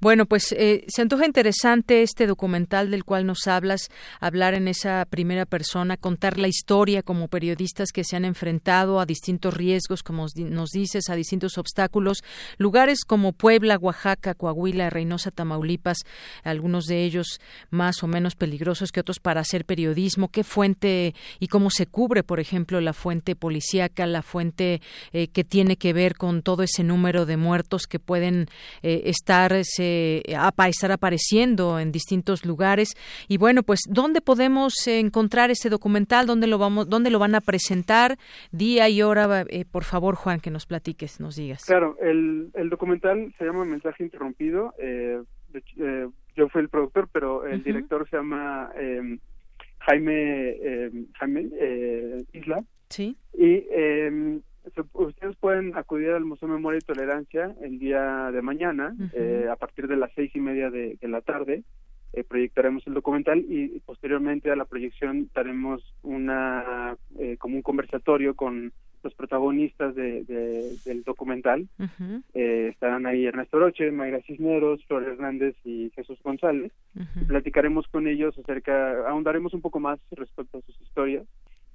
bueno, pues eh, se antoja interesante este documental del cual nos hablas, hablar en esa primera persona, contar la historia como periodistas que se han enfrentado a distintos riesgos, como nos dices, a distintos obstáculos, lugares como Puebla, Oaxaca, Coahuila, Reynosa, Tamaulipas, algunos de ellos más o menos peligrosos que otros para hacer periodismo, qué fuente y cómo se cubre, por ejemplo, la fuente policíaca, la fuente eh, que tiene que ver con todo ese número de muertos que pueden eh, estar, se, estar apareciendo en distintos lugares. Y bueno, pues, ¿dónde podemos encontrar este documental? ¿Dónde lo, vamos, dónde lo van a presentar? Día y hora, eh, por favor, Juan, que nos platiques, nos digas. Claro, el, el documental se llama Mensaje Interrumpido. Eh, eh, yo fui el productor, pero el director se llama em, Jaime, em, Jaime Isla. Sí. Y em, ustedes pueden acudir al Museo Memoria y Tolerancia el día de mañana, eh, a partir de las seis y media de, la tarde. Eh, proyectaremos el documental y posteriormente a la proyección daremos una eh, como un conversatorio con los protagonistas de, del documental. estarán ahí Ernesto Roche, Mayra Cisneros, Flor Hernández y Jesús González. Platicaremos con ellos acerca, ahondaremos un poco más respecto a sus historias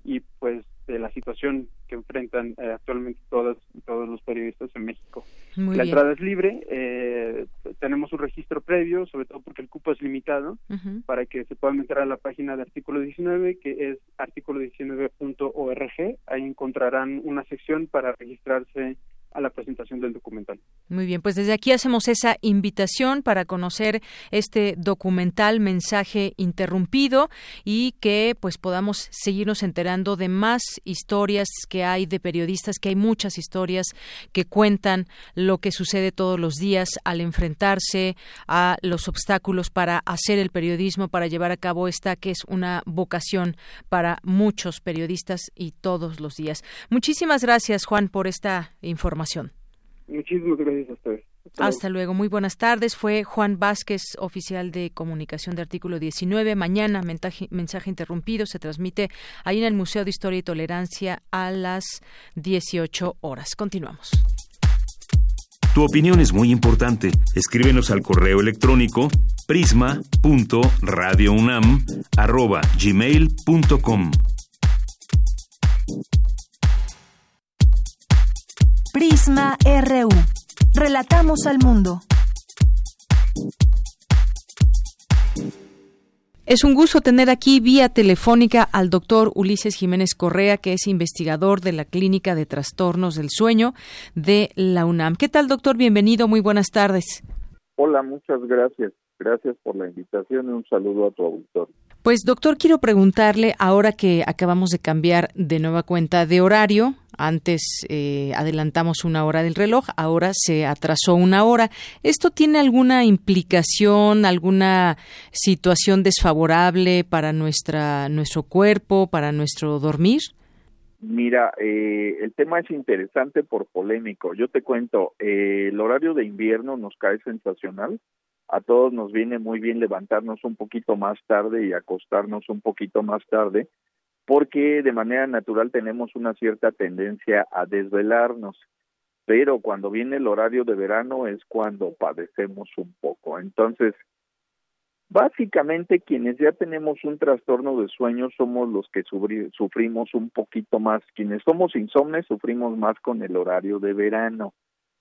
y pues de la situación que enfrentan eh, actualmente todos todos los periodistas en México. la entrada es libre, eh, tenemos un registro previo, sobre todo porque el cupo es limitado, para que se puedan meter a la página de artículo 19, que es artículo19.org. Ahí encontrarán una sección para registrarse a la presentación del documental. Muy bien, pues desde aquí hacemos esa invitación para conocer este documental Mensaje interrumpido y que pues podamos seguirnos enterando de más historias que hay de periodistas, que hay muchas historias que cuentan lo que sucede todos los días al enfrentarse a los obstáculos para hacer el periodismo, para llevar a cabo esta que es una vocación para muchos periodistas y todos los días. Muchísimas gracias, Juan, por esta información Muchísimas gracias a ustedes. Hasta, luego. Muy buenas tardes. Fue Juan Vázquez, oficial de comunicación de artículo 19. Mañana, mensaje, mensaje, interrumpido, se transmite ahí en el Museo de Historia y Tolerancia a las 18 horas. Continuamos. Tu opinión es muy importante. Escríbenos al correo electrónico prisma.radiounam@gmail.com. Prisma RU. Relatamos al mundo. Es un gusto tener aquí vía telefónica al doctor Ulises Jiménez Correa, que es investigador de la Clínica de Trastornos del Sueño de la UNAM. ¿Qué tal, doctor? Bienvenido, muy buenas tardes. Hola, muchas gracias. Gracias por la invitación y un saludo a tu auditorio. Pues doctor, quiero preguntarle, ahora que acabamos de cambiar de nueva cuenta de horario, antes eh, adelantamos una hora del reloj, ahora se atrasó una hora. ¿Esto tiene alguna implicación, alguna situación desfavorable para nuestra, nuestro cuerpo, para nuestro dormir? Mira, eh, el tema es interesante por polémico. Yo te cuento, eh, el horario de invierno nos cae sensacional a todos nos viene muy bien levantarnos un poquito más tarde y acostarnos un poquito más tarde, porque de manera natural tenemos una cierta tendencia a desvelarnos, pero cuando viene el horario de verano es cuando padecemos un poco. Entonces, básicamente quienes ya tenemos un trastorno de sueño somos los que sufrimos un poquito más, quienes somos insomnes sufrimos más con el horario de verano,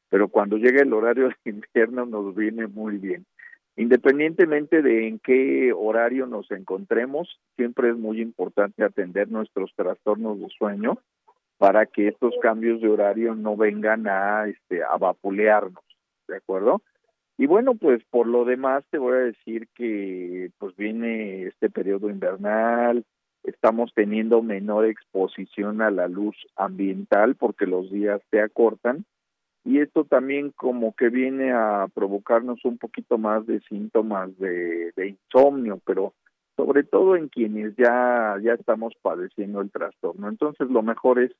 pero cuando llega el horario de [laughs] invierno nos viene muy bien. Independientemente de en qué horario nos encontremos, siempre es muy importante atender nuestros trastornos de sueño para que estos cambios de horario no vengan a este a vapulearnos, ¿de acuerdo? Y bueno, pues por lo demás te voy a decir que pues viene este periodo invernal, estamos teniendo menor exposición a la luz ambiental porque los días se acortan y esto también como que viene a provocarnos un poquito más de síntomas de, insomnio, pero sobre todo en quienes ya, ya estamos padeciendo el trastorno. Entonces lo mejor es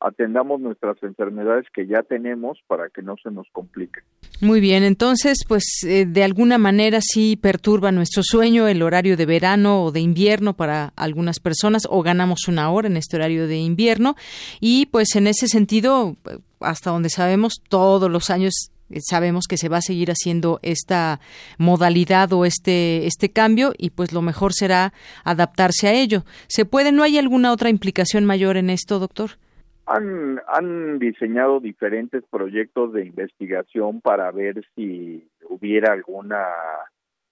atendamos nuestras enfermedades que ya tenemos para que no se nos complique. Muy bien, entonces, pues eh, de alguna manera sí perturba nuestro sueño el horario de verano o de invierno para algunas personas o ganamos una hora en este horario de invierno y pues en ese sentido, hasta donde sabemos, todos los años eh, sabemos que se va a seguir haciendo esta modalidad o este este cambio y pues lo mejor será adaptarse a ello. ¿Se puede no hay alguna otra implicación mayor en esto, doctor? Han, han diseñado diferentes proyectos de investigación para ver si hubiera alguna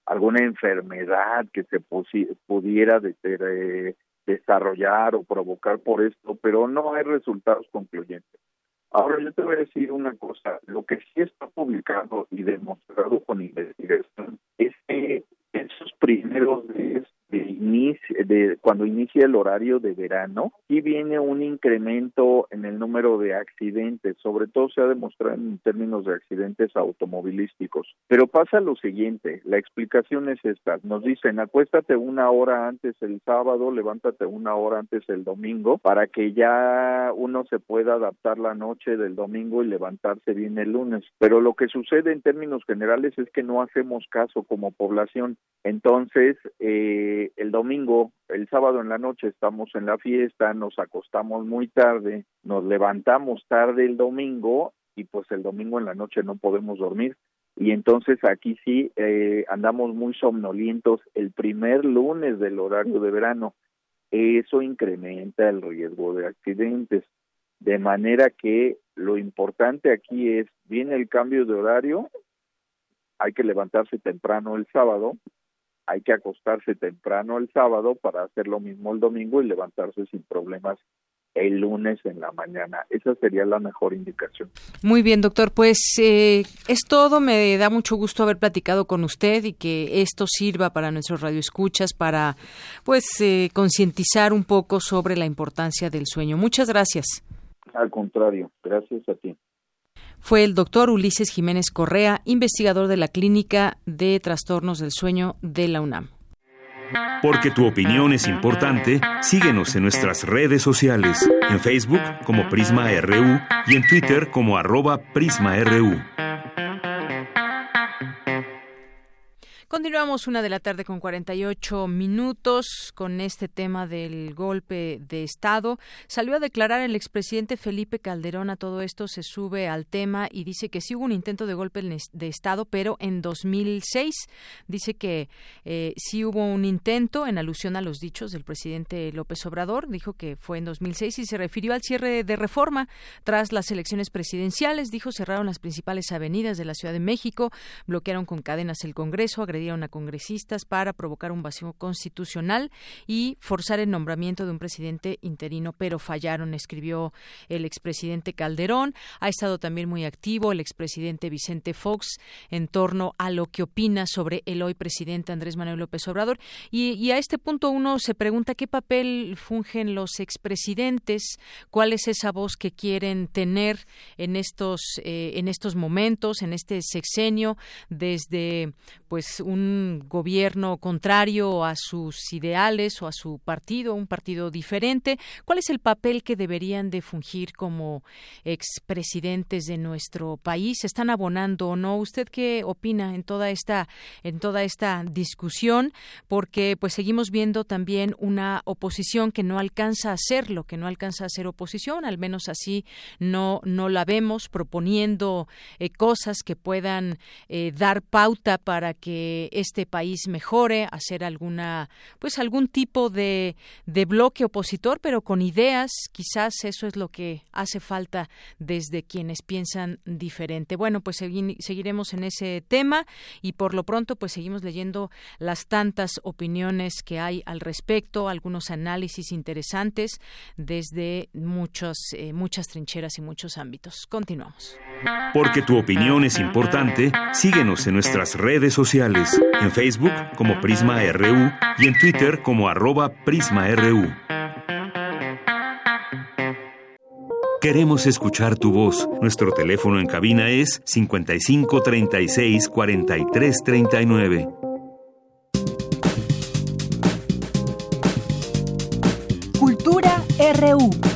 alguna enfermedad que se pudiera de, desarrollar o provocar por esto, pero no hay resultados concluyentes. Ahora yo te voy a decir una cosa, lo que sí está publicado y demostrado con investigación es que esos primeros días de, cuando inicia el horario de verano, y viene un incremento en el número de accidentes, sobre todo se ha demostrado en términos de accidentes automovilísticos. Pero pasa lo siguiente, la explicación es esta, nos dicen acuéstate una hora antes el sábado, levántate una hora antes el domingo, para que ya uno se pueda adaptar la noche del domingo y levantarse bien el lunes. Pero lo que sucede en términos generales es que no hacemos caso como población. Entonces, eh, el domingo, el sábado en la noche estamos en la fiesta, nos acostamos muy tarde, nos levantamos tarde el domingo y pues el domingo en la noche no podemos dormir. Y entonces aquí sí eh, andamos muy somnolientos el primer lunes del horario de verano. Eso incrementa el riesgo de accidentes. De manera que lo importante aquí es, viene el cambio de horario, hay que levantarse temprano el sábado, hay que acostarse temprano el sábado para hacer lo mismo el domingo y levantarse sin problemas el lunes en la mañana. Esa sería la mejor indicación. Muy bien, doctor. Pues eh, es todo. Me da mucho gusto haber platicado con usted y que esto sirva para nuestros radioescuchas para, pues, eh, concientizar un poco sobre la importancia del sueño. Muchas gracias. Al contrario, gracias a ti. Fue el doctor Ulises Jiménez Correa, investigador de la Clínica de Trastornos del Sueño de la UNAM. Porque tu opinión es importante, síguenos en nuestras redes sociales, en Facebook como Prisma RU y en Twitter como arroba PrismaRU. Continuamos una de la tarde con 48 minutos con este tema del golpe de Estado. Salió a declarar el expresidente Felipe Calderón a todo esto, se sube al tema y dice que sí hubo un intento de golpe de Estado, pero en 2006 dice que eh, sí hubo un intento en alusión a los dichos del presidente López Obrador. Dijo que fue en 2006 y se refirió al cierre de reforma tras las elecciones presidenciales. Dijo cerraron las principales avenidas de la Ciudad de México, bloquearon con cadenas el Congreso, agredieron a congresistas para provocar un vacío constitucional y forzar el nombramiento de un presidente interino, pero fallaron, escribió el expresidente Calderón. Ha estado también muy activo el expresidente Vicente Fox en torno a lo que opina sobre el hoy presidente Andrés Manuel López Obrador. Y, a este punto uno se pregunta qué papel fungen los expresidentes, cuál es esa voz que quieren tener en estos, eh, en estos momentos, en este sexenio, desde pues un gobierno contrario a sus ideales o a su partido, un partido diferente. ¿Cuál es el papel que deberían de fungir como expresidentes de nuestro país? ¿Están abonando o no? ¿Usted qué opina en toda esta en toda esta discusión? Porque pues seguimos viendo también una oposición que no alcanza a hacer lo que no alcanza a ser oposición, al menos así no no la vemos proponiendo eh, cosas que puedan eh, dar pauta para que este país mejore, hacer alguna, pues algún tipo de, de bloque opositor, pero con ideas, quizás eso es lo que hace falta desde quienes piensan diferente. Bueno, pues seguiremos en ese tema y por lo pronto pues seguimos leyendo las tantas opiniones que hay al respecto, algunos análisis interesantes desde muchos, eh, muchas trincheras y muchos ámbitos. Continuamos. Porque tu opinión es importante, síguenos en nuestras redes sociales, en Facebook como Prisma RU y en Twitter como arroba PrismaRU. Queremos escuchar tu voz. Nuestro teléfono en cabina es 55 36 43 39. Cultura RU.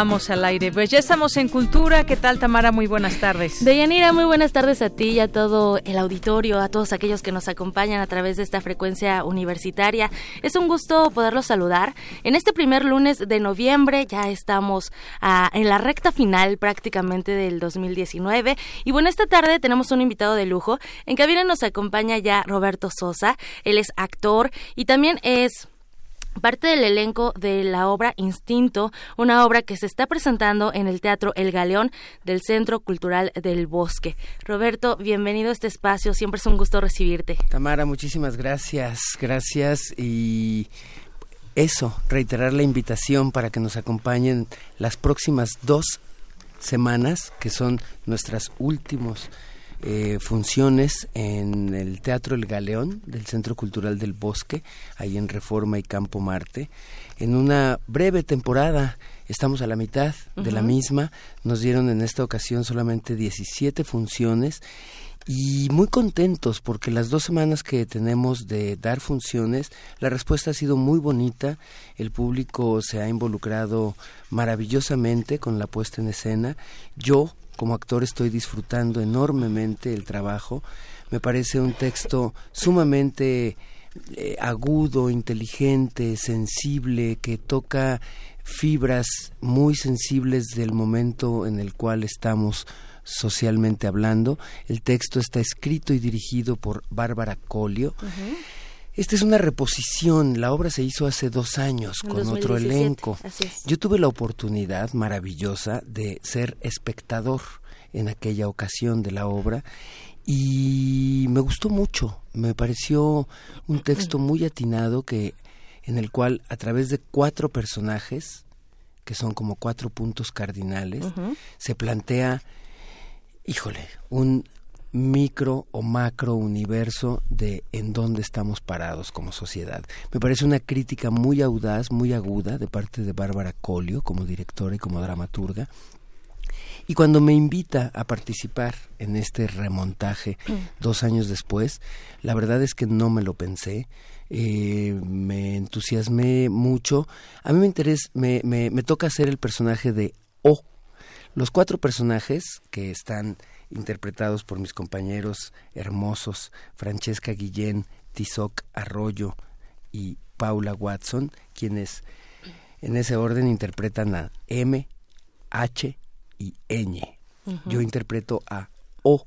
Vamos al aire. Pues ya estamos en Cultura. ¿Qué tal, Tamara? Muy buenas tardes. Deyanira, muy buenas tardes a ti y a todo el auditorio, a todos aquellos que nos acompañan a través de esta frecuencia universitaria. Es un gusto poderlos saludar. En este primer lunes de noviembre ya estamos ah, en la recta final prácticamente del 2019. Y bueno, esta tarde tenemos un invitado de lujo. En cabina nos acompaña ya Roberto Sosa. Él es actor y también es parte del elenco de la obra Instinto, una obra que se está presentando en el Teatro El Galeón del Centro Cultural del Bosque. Roberto, bienvenido a este espacio, siempre es un gusto recibirte. Tamara, muchísimas gracias, gracias y eso, reiterar la invitación para que nos acompañen las próximas dos semanas, que son nuestras últimos eh, funciones en el Teatro El Galeón del Centro Cultural del Bosque, ahí en Reforma y Campo Marte, en una breve temporada. Estamos a la mitad de la misma. Nos dieron en esta ocasión solamente 17 funciones y muy contentos porque las dos semanas que tenemos de dar funciones, la respuesta ha sido muy bonita, el público se ha involucrado maravillosamente con la puesta en escena, yo como actor estoy disfrutando enormemente el trabajo. Me parece un texto sumamente eh, agudo, inteligente, sensible, que toca fibras muy sensibles del momento en el cual estamos socialmente hablando. El texto está escrito y dirigido por Bárbara Colio. Esta es una reposición, la obra se hizo hace dos años con otro elenco. Yo tuve la oportunidad maravillosa de ser espectador en aquella ocasión de la obra y me gustó mucho, me pareció un texto muy atinado que en el cual a través de cuatro personajes que son como cuatro puntos cardinales se plantea híjole, un micro o macro universo de en dónde estamos parados como sociedad. Me parece una crítica muy audaz, muy aguda de parte de Bárbara Colio como directora y como dramaturga. Y cuando me invita a participar en este remontaje mm. dos años después, la verdad es que no me lo pensé. Eh, me entusiasmé mucho. A mí me, interesa, me, me, me toca ser el personaje de O. Los cuatro personajes que están interpretados por mis compañeros hermosos Francesca Guillén, Tizoc Arroyo y Paula Watson, quienes en ese orden interpretan a M, H y Ñ. Yo interpreto a O.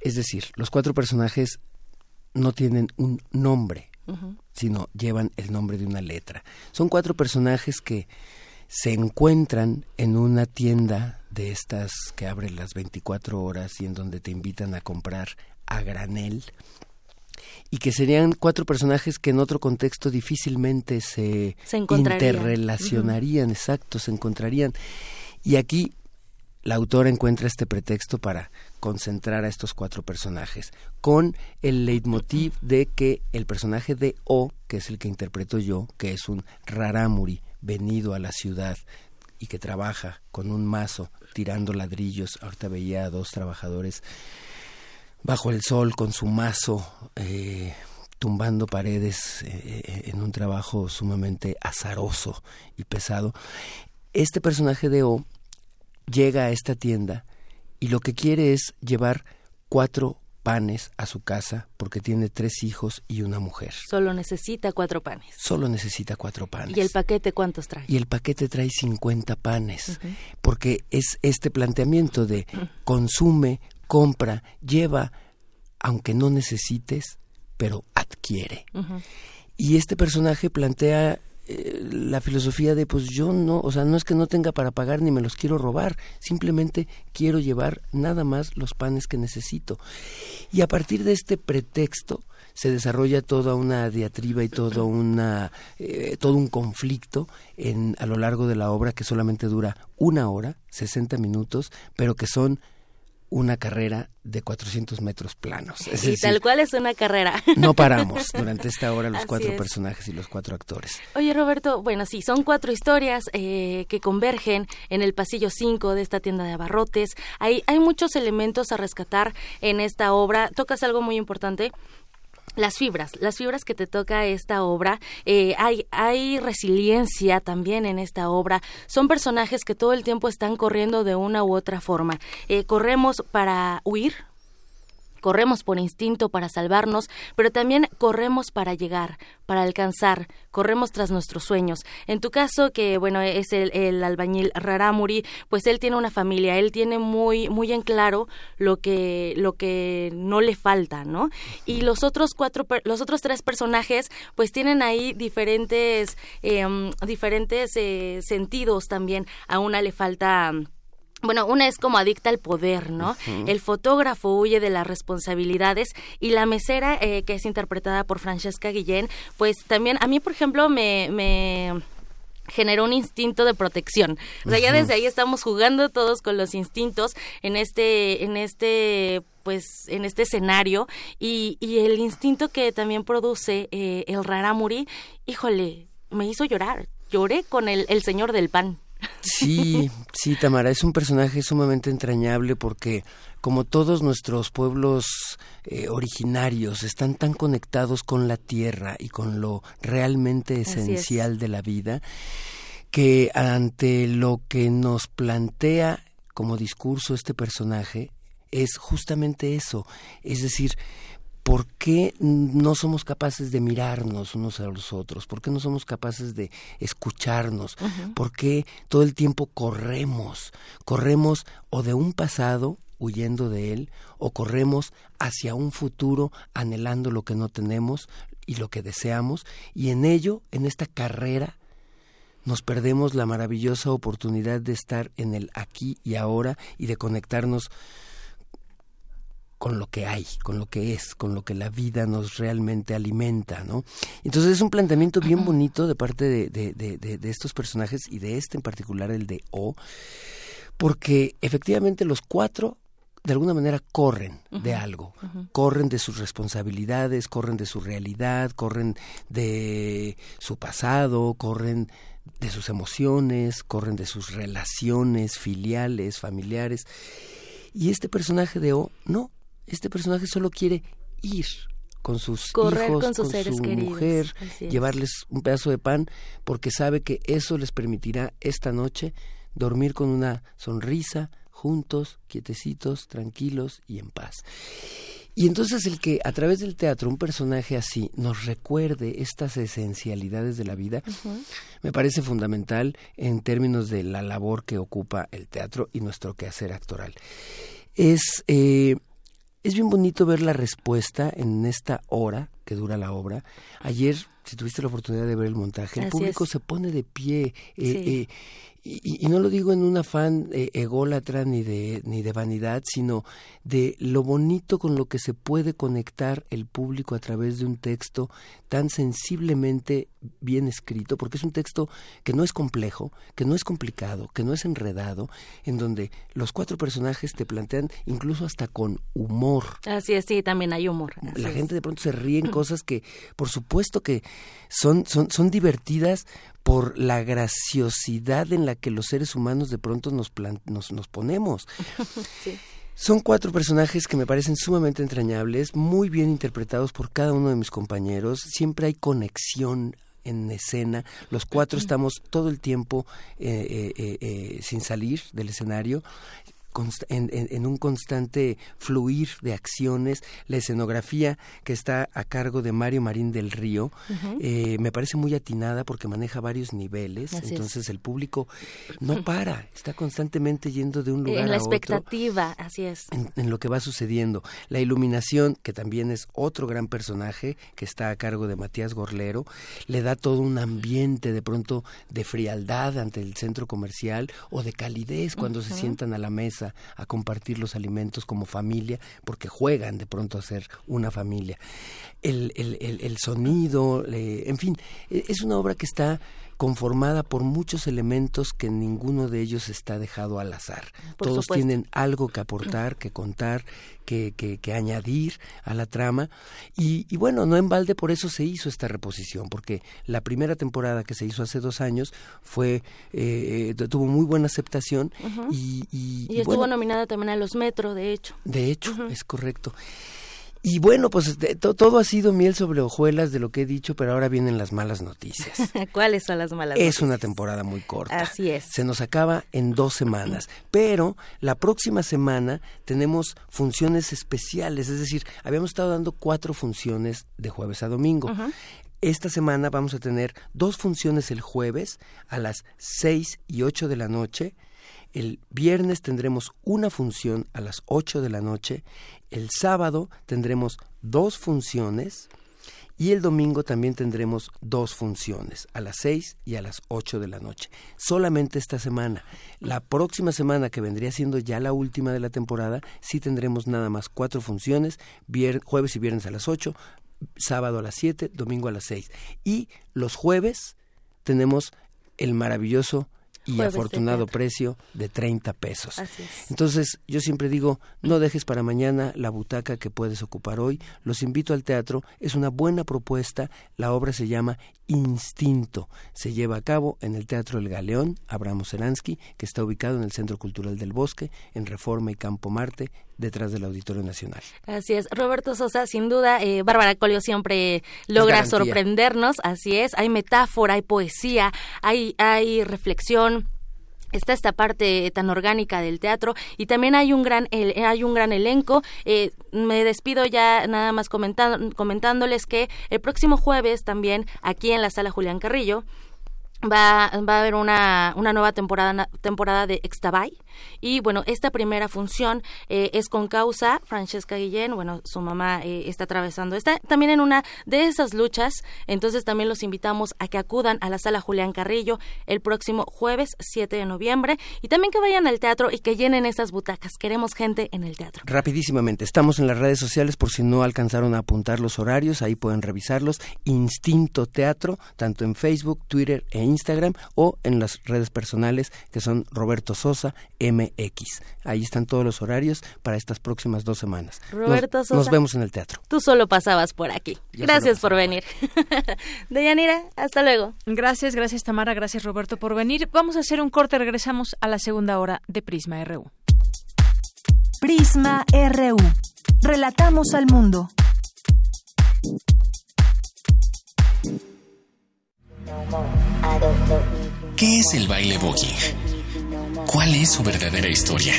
Es decir, los cuatro personajes no tienen un nombre, sino llevan el nombre de una letra. Son cuatro personajes que se encuentran en una tienda de estas que abren las 24 horas y en donde te invitan a comprar a granel y que serían cuatro personajes que en otro contexto difícilmente se, interrelacionarían, exacto, se encontrarían. Y aquí la autora encuentra este pretexto para concentrar a estos cuatro personajes, con el leitmotiv de que el personaje de O, que es el que interpreto yo, que es un rarámuri, venido a la ciudad y que trabaja con un mazo tirando ladrillos. Ahorita veía a dos trabajadores bajo el sol con su mazo eh, tumbando paredes eh, en un trabajo sumamente azaroso y pesado. Este personaje de O llega a esta tienda y lo que quiere es llevar cuatro panes a su casa porque tiene tres hijos y una mujer. Solo necesita cuatro panes. Solo necesita cuatro panes. ¿Y el paquete cuántos trae? Y el paquete trae 50 panes, porque es este planteamiento de consume, compra, lleva, aunque no necesites, pero adquiere. Y este personaje plantea eh, la filosofía de pues yo no, o sea, no es que no tenga para pagar ni me los quiero robar, simplemente quiero llevar nada más los panes que necesito. Y a partir de este pretexto se desarrolla toda una diatriba y todo una eh, todo un conflicto en a lo largo de la obra que solamente dura una hora, 60 minutos, pero que son una carrera de 400 metros planos. y tal cual es una carrera. No paramos durante esta hora los [laughs] cuatro personajes y los cuatro actores. Oye Roberto, bueno, sí, son cuatro historias eh, que convergen en el pasillo 5 de esta tienda de abarrotes. Hay, hay muchos elementos a rescatar en esta obra. Tocas algo muy importante las fibras, las fibras que te toca esta obra, eh, hay, hay resiliencia también en esta obra, son personajes que todo el tiempo están corriendo de una u otra forma. Eh, corremos para huir, corremos por instinto para salvarnos, pero también corremos para llegar, para alcanzar, corremos tras nuestros sueños. En tu caso, que bueno, es el, albañil Raramuri, pues él tiene una familia, él tiene muy, muy en claro lo que, lo que no le falta, ¿no? Y los otros cuatro, los otros tres personajes, pues tienen ahí diferentes, em, diferentes eh, sentidos también. A una le falta bueno, una es como adicta al poder, ¿no? El fotógrafo huye de las responsabilidades y la mesera, eh, que es interpretada por Francesca Guillén, pues también a mí, por ejemplo, me, me generó un instinto de protección. O sea, ya desde ahí estamos jugando todos con los instintos en este, en este pues en este escenario y, y el instinto que también produce eh, el raramuri, híjole, me hizo llorar. Lloré con el, el señor del pan. Sí, sí, Tamara, es un personaje sumamente entrañable porque como todos nuestros pueblos eh, originarios están tan conectados con la tierra y con lo realmente esencial de la vida, que ante lo que nos plantea como discurso este personaje es justamente eso, es decir, ¿por qué no somos capaces de mirarnos unos a los otros? ¿Por qué no somos capaces de escucharnos? ¿Por qué todo el tiempo corremos? Corremos o de un pasado huyendo de él o corremos hacia un futuro anhelando lo que no tenemos y lo que deseamos y en ello, en esta carrera, nos perdemos la maravillosa oportunidad de estar en el aquí y ahora y de conectarnos con lo que hay, con lo que es, con lo que la vida nos realmente alimenta, ¿no? Entonces es un planteamiento bien bonito de parte de, de, de, de estos personajes y de este en particular, el de O, porque efectivamente los cuatro de alguna manera corren de algo, corren de sus responsabilidades, corren de su realidad, corren de su pasado, corren de sus emociones, corren de sus relaciones filiales, familiares. Y este personaje de O, no, este personaje solo quiere ir con sus hijos, con, su mujer, llevarles un pedazo de pan, porque sabe que eso les permitirá esta noche dormir con una sonrisa, juntos, quietecitos, tranquilos y en paz. Y entonces el que a través del teatro un personaje así nos recuerde estas esencialidades de la vida, me parece fundamental en términos de la labor que ocupa el teatro y nuestro quehacer actoral. Es, eh, es bien bonito ver la respuesta en esta hora que dura la obra. Ayer, si tuviste la oportunidad de ver el montaje, el público se pone de pie. Eh, eh, y, no lo digo en un afán eh, ególatra ni de, ni de vanidad, sino de lo bonito con lo que se puede conectar el público a través de un texto tan sensiblemente bien escrito, porque es un texto que no es complejo, que no es complicado, que no es enredado, en donde los cuatro personajes te plantean incluso hasta con humor. Así es, sí, también hay humor. La gente de pronto se ríe en [clears throat] cosas que, por supuesto que son, son, son divertidas por la graciosidad en la que los seres humanos de pronto nos, nos, nos ponemos. [laughs] Son cuatro personajes que me parecen sumamente entrañables, muy bien interpretados por cada uno de mis compañeros. Siempre hay conexión en escena. Los cuatro estamos todo el tiempo eh, eh, eh, sin salir del escenario en, un constante fluir de acciones. La escenografía que está a cargo de Mario Marín del Río eh, me parece muy atinada porque maneja varios niveles. entonces el público [laughs] no para, está constantemente yendo de un lugar a otro. En la expectativa, así es. En, lo que va sucediendo. La iluminación, que también es otro gran personaje que está a cargo de Matías Gorlero, le da todo un ambiente de pronto de frialdad ante el centro comercial o de calidez cuando se sientan a la mesa a compartir los alimentos como familia, porque juegan de pronto a ser una familia. El, el, el, sonido, en fin, e, es una obra que está conformada por muchos elementos que ninguno de ellos está dejado al azar. Todos tienen algo que aportar, que contar, que, que, añadir a la trama. Y, bueno, no en balde por eso se hizo esta reposición, porque la primera temporada que se hizo hace dos años fue eh, eh, tuvo muy buena aceptación y, y, estuvo nominada también a los Metro, de hecho. De hecho, es correcto. Y bueno, pues todo ha sido miel sobre hojuelas de lo que he dicho, pero ahora vienen las malas noticias. [laughs] ¿Cuáles son las malas noticias? Es una temporada muy corta. Así es. Se nos acaba en dos semanas, pero la próxima semana tenemos funciones especiales, es decir, habíamos estado dando cuatro funciones de jueves a domingo. Esta semana vamos a tener dos funciones el jueves a las seis y ocho de la noche. El viernes tendremos una función a las ocho de la noche el sábado tendremos dos funciones y el domingo también tendremos dos funciones, a las seis y a las ocho de la noche. Solamente esta semana. La próxima semana, que vendría siendo ya la última de la temporada, sí tendremos nada más cuatro funciones, jueves y viernes a las ocho, sábado a las siete, domingo a las seis. Y los jueves tenemos el maravilloso y afortunado precio de 30 pesos. Entonces, yo siempre digo, no dejes para mañana la butaca que puedes ocupar hoy. Los invito al teatro, es una buena propuesta. La obra se llama Instinto. Se lleva a cabo en el Teatro El Galeón, Abraham Selansky, que está ubicado en el Centro Cultural del Bosque, en Reforma y Campo Marte, detrás del Auditorio Nacional. Así es. Roberto Sosa, sin duda, eh, Bárbara Colio siempre logra sorprendernos. Así es. Hay metáfora, hay poesía, hay, hay reflexión está esta parte tan orgánica del teatro y también hay un gran hay un gran elenco. Eh, me despido ya nada más comentando, comentándoles que el próximo jueves también aquí en la sala Julián Carrillo va, va a haber una, una nueva temporada temporada de Extabay y bueno, esta primera función eh, es con causa. Francesca Guillén, bueno, su mamá eh, está atravesando, está también en una de esas luchas. Entonces también los invitamos a que acudan a la sala Julián Carrillo el próximo jueves 7 de noviembre y también que vayan al teatro y que llenen esas butacas. Queremos gente en el teatro. Rapidísimamente, estamos en las redes sociales por si no alcanzaron a apuntar los horarios, ahí pueden revisarlos. Instinto Teatro, tanto en Facebook, Twitter e Instagram o en las redes personales que son Roberto Sosa, MX. Ahí están todos los horarios para estas próximas dos semanas. Roberto nos, Sosa, nos vemos en el teatro. Tú solo pasabas por aquí. gracias por venir. [laughs] Deyanira, hasta luego. Gracias, gracias Tamara, gracias Roberto por venir. Vamos a hacer un corte, regresamos a la segunda hora de Prisma RU. Prisma RU. Relatamos al mundo. ¿Qué es el baile voguing? ¿Cuál es su verdadera historia?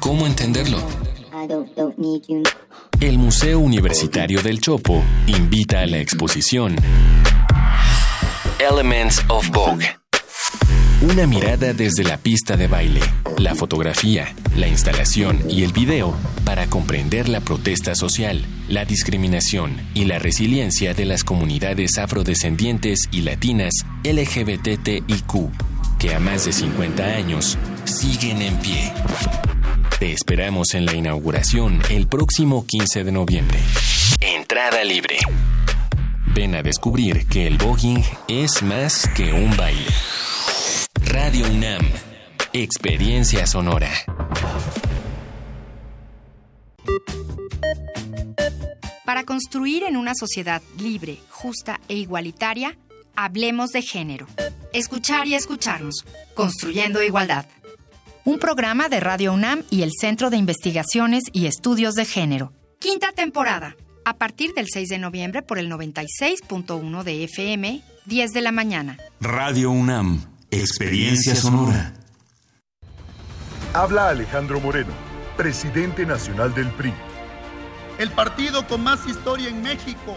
¿Cómo entenderlo? El Museo Universitario del Chopo invita a la exposición Elements of Vogue. Una mirada desde la pista de baile, la fotografía, la instalación y el video para comprender la protesta social, la discriminación y la resiliencia de las comunidades afrodescendientes y latinas LGBTIQ, que a más de 50 años siguen en pie. Te esperamos en la inauguración el próximo 15 de noviembre. Entrada libre. Ven a descubrir que el voguing es más que un baile. Radio UNAM. Experiencia sonora. Para construir en una sociedad libre, justa e igualitaria, hablemos de género. Escuchar y escucharnos. Construyendo igualdad. Un programa de Radio UNAM y el Centro de Investigaciones y Estudios de Género. Quinta temporada. A partir del 6 de noviembre por el 96.1 de FM, 10 de la mañana. Radio UNAM. Experiencia sonora. Habla Alejandro Moreno, presidente nacional del PRI. El partido con más historia en México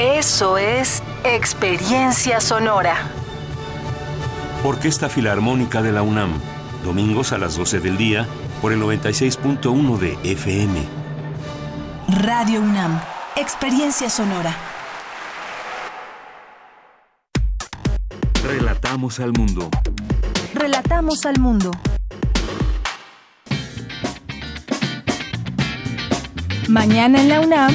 Eso es experiencia sonora. Orquesta Filarmónica de la UNAM, domingos a las 12 del día por el 96.1 de FM. Radio UNAM, experiencia sonora. Relatamos al mundo. Relatamos al mundo. Mañana en la UNAM,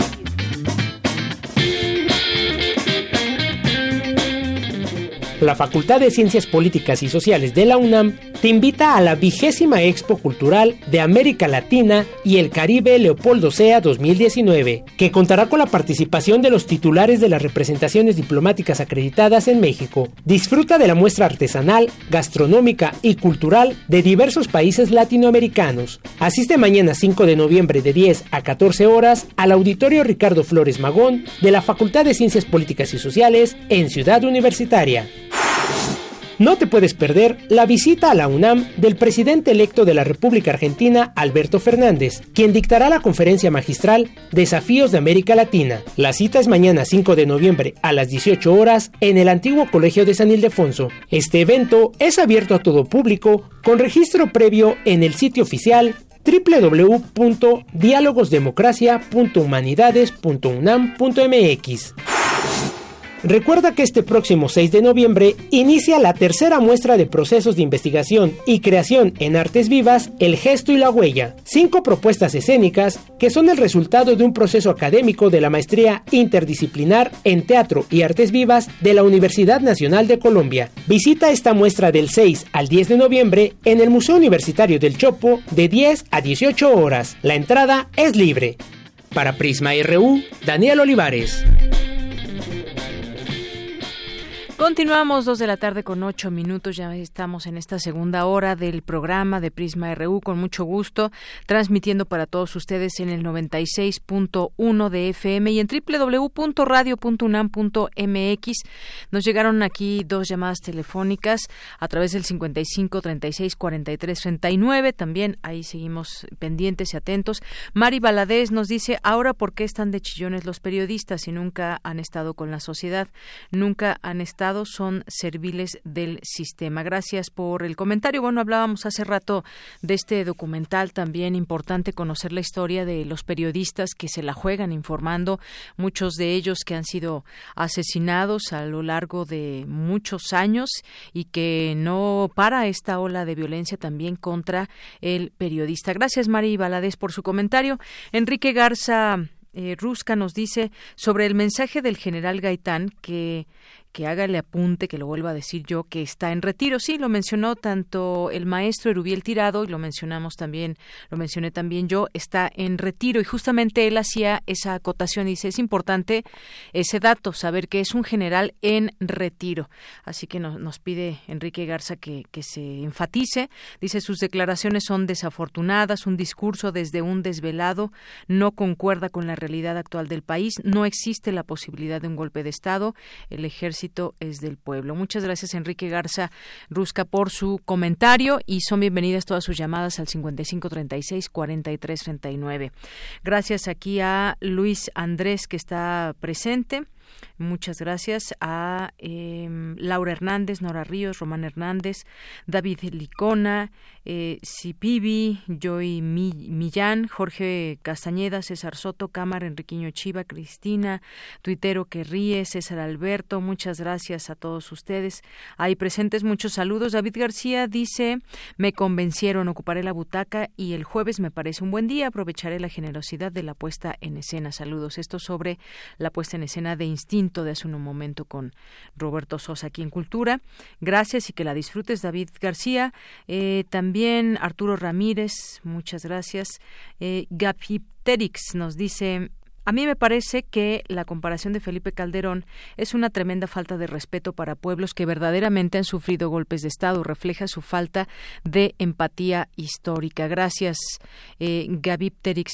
La Facultad de Ciencias Políticas y Sociales de la UNAM te invita a la vigésima Expo Cultural de América Latina y el Caribe Leopoldo Sea 2019, que contará con la participación de los titulares de las representaciones diplomáticas acreditadas en México. Disfruta de la muestra artesanal, gastronómica y cultural de diversos países latinoamericanos. Asiste mañana 5 de noviembre de 10 a 14 horas al Auditorio Ricardo Flores Magón de la Facultad de Ciencias Políticas y Sociales en Ciudad Universitaria. No te puedes perder la visita a la UNAM del presidente electo de la República Argentina, Alberto Fernández, quien dictará la conferencia magistral Desafíos de América Latina. La cita es mañana 5 de noviembre a las 18 horas en el antiguo Colegio de San Ildefonso. Este evento es abierto a todo público con registro previo en el sitio oficial www.dialogosdemocracia.humanidades.unam.mx. Recuerda que este próximo 6 de noviembre inicia la tercera muestra de procesos de investigación y creación en artes vivas, El gesto y la huella, cinco propuestas escénicas que son el resultado de un proceso académico de la maestría interdisciplinar en teatro y artes vivas de la Universidad Nacional de Colombia. Visita esta muestra del 6 al 10 de noviembre en el Museo Universitario del Chopo de 10 a 18 horas. La entrada es libre. Para Prisma RU, Daniel Olivares. Continuamos dos de la tarde con ocho minutos. Ya estamos en esta segunda hora del programa de Prisma RU con mucho gusto, transmitiendo para todos ustedes en el 96.1 de FM y en www.radio.unam.mx. Nos llegaron aquí dos llamadas telefónicas a través del 55 36 43 39. También ahí seguimos pendientes y atentos. Mari Baladés nos dice: Ahora, ¿por qué están de chillones los periodistas si nunca han estado con la sociedad? Nunca han estado son serviles del sistema. Gracias por el comentario. Bueno, hablábamos hace rato de este documental también importante conocer la historia de los periodistas que se la juegan informando, muchos de ellos que han sido asesinados a lo largo de muchos años y que no para esta ola de violencia también contra el periodista. Gracias, Mari Valadez, por su comentario. Enrique Garza eh, Rusca nos dice sobre el mensaje del general Gaitán que que haga el apunte, que lo vuelva a decir yo, que está en retiro. Sí, lo mencionó tanto el maestro Erubiel Tirado y lo mencionamos también, lo mencioné también yo, está en retiro y justamente él hacía esa acotación. Dice, es importante ese dato, saber que es un general en retiro. Así que nos, nos pide Enrique Garza que, que se enfatice. Dice, sus declaraciones son desafortunadas, un discurso desde un desvelado, no concuerda con la realidad actual del país, no existe la posibilidad de un golpe de Estado, el ejército es del pueblo. Muchas gracias, Enrique Garza Rusca, por su comentario y son bienvenidas todas sus llamadas al 5536-4339. Gracias aquí a Luis Andrés, que está presente. Muchas gracias a em, Laura Hernández, Nora Ríos, Román Hernández, David Licona, eh, Joy Millán, Jorge Castañeda, César Soto, Cámara, Enriquiño Chiva, Cristina, Tuitero que ríe, César Alberto, muchas gracias a todos ustedes. Hay presentes muchos saludos. David García dice, me convencieron, ocuparé la butaca y el jueves me parece un buen día, aprovecharé la generosidad de la puesta en escena. Saludos. Esto sobre la puesta en escena de Instinto de hace un momento con Roberto Sosa aquí en Cultura. Gracias y que la disfrutes, David García. Eh, también Arturo Ramírez, muchas gracias. Eh, Gapipterix nos dice a mí me parece que la comparación de Felipe Calderón es una tremenda falta de respeto para pueblos que verdaderamente han sufrido golpes de Estado. Refleja su falta de empatía histórica. Gracias, eh,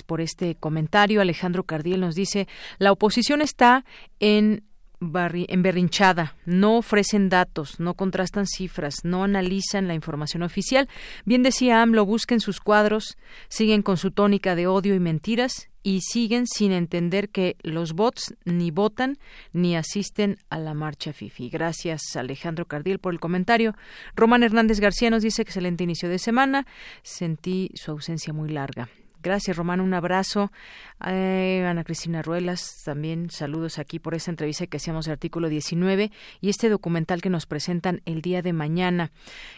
por este comentario. Alejandro Cardiel nos dice, la oposición está en emberrinchada, no ofrecen datos, no contrastan cifras, no analizan la información oficial. Bien decía AMLO, busquen sus cuadros, siguen con su tónica de odio y mentiras y siguen sin entender que los bots ni votan ni asisten a la marcha FIFI. Gracias Alejandro Cardiel por el comentario. Román Hernández García nos dice excelente inicio de semana. Sentí su ausencia muy larga. Gracias, Román. Un abrazo. Eh, Ana Cristina Ruelas, también saludos aquí por esta entrevista que hacíamos de artículo 19 y este documental que nos presentan el día de mañana.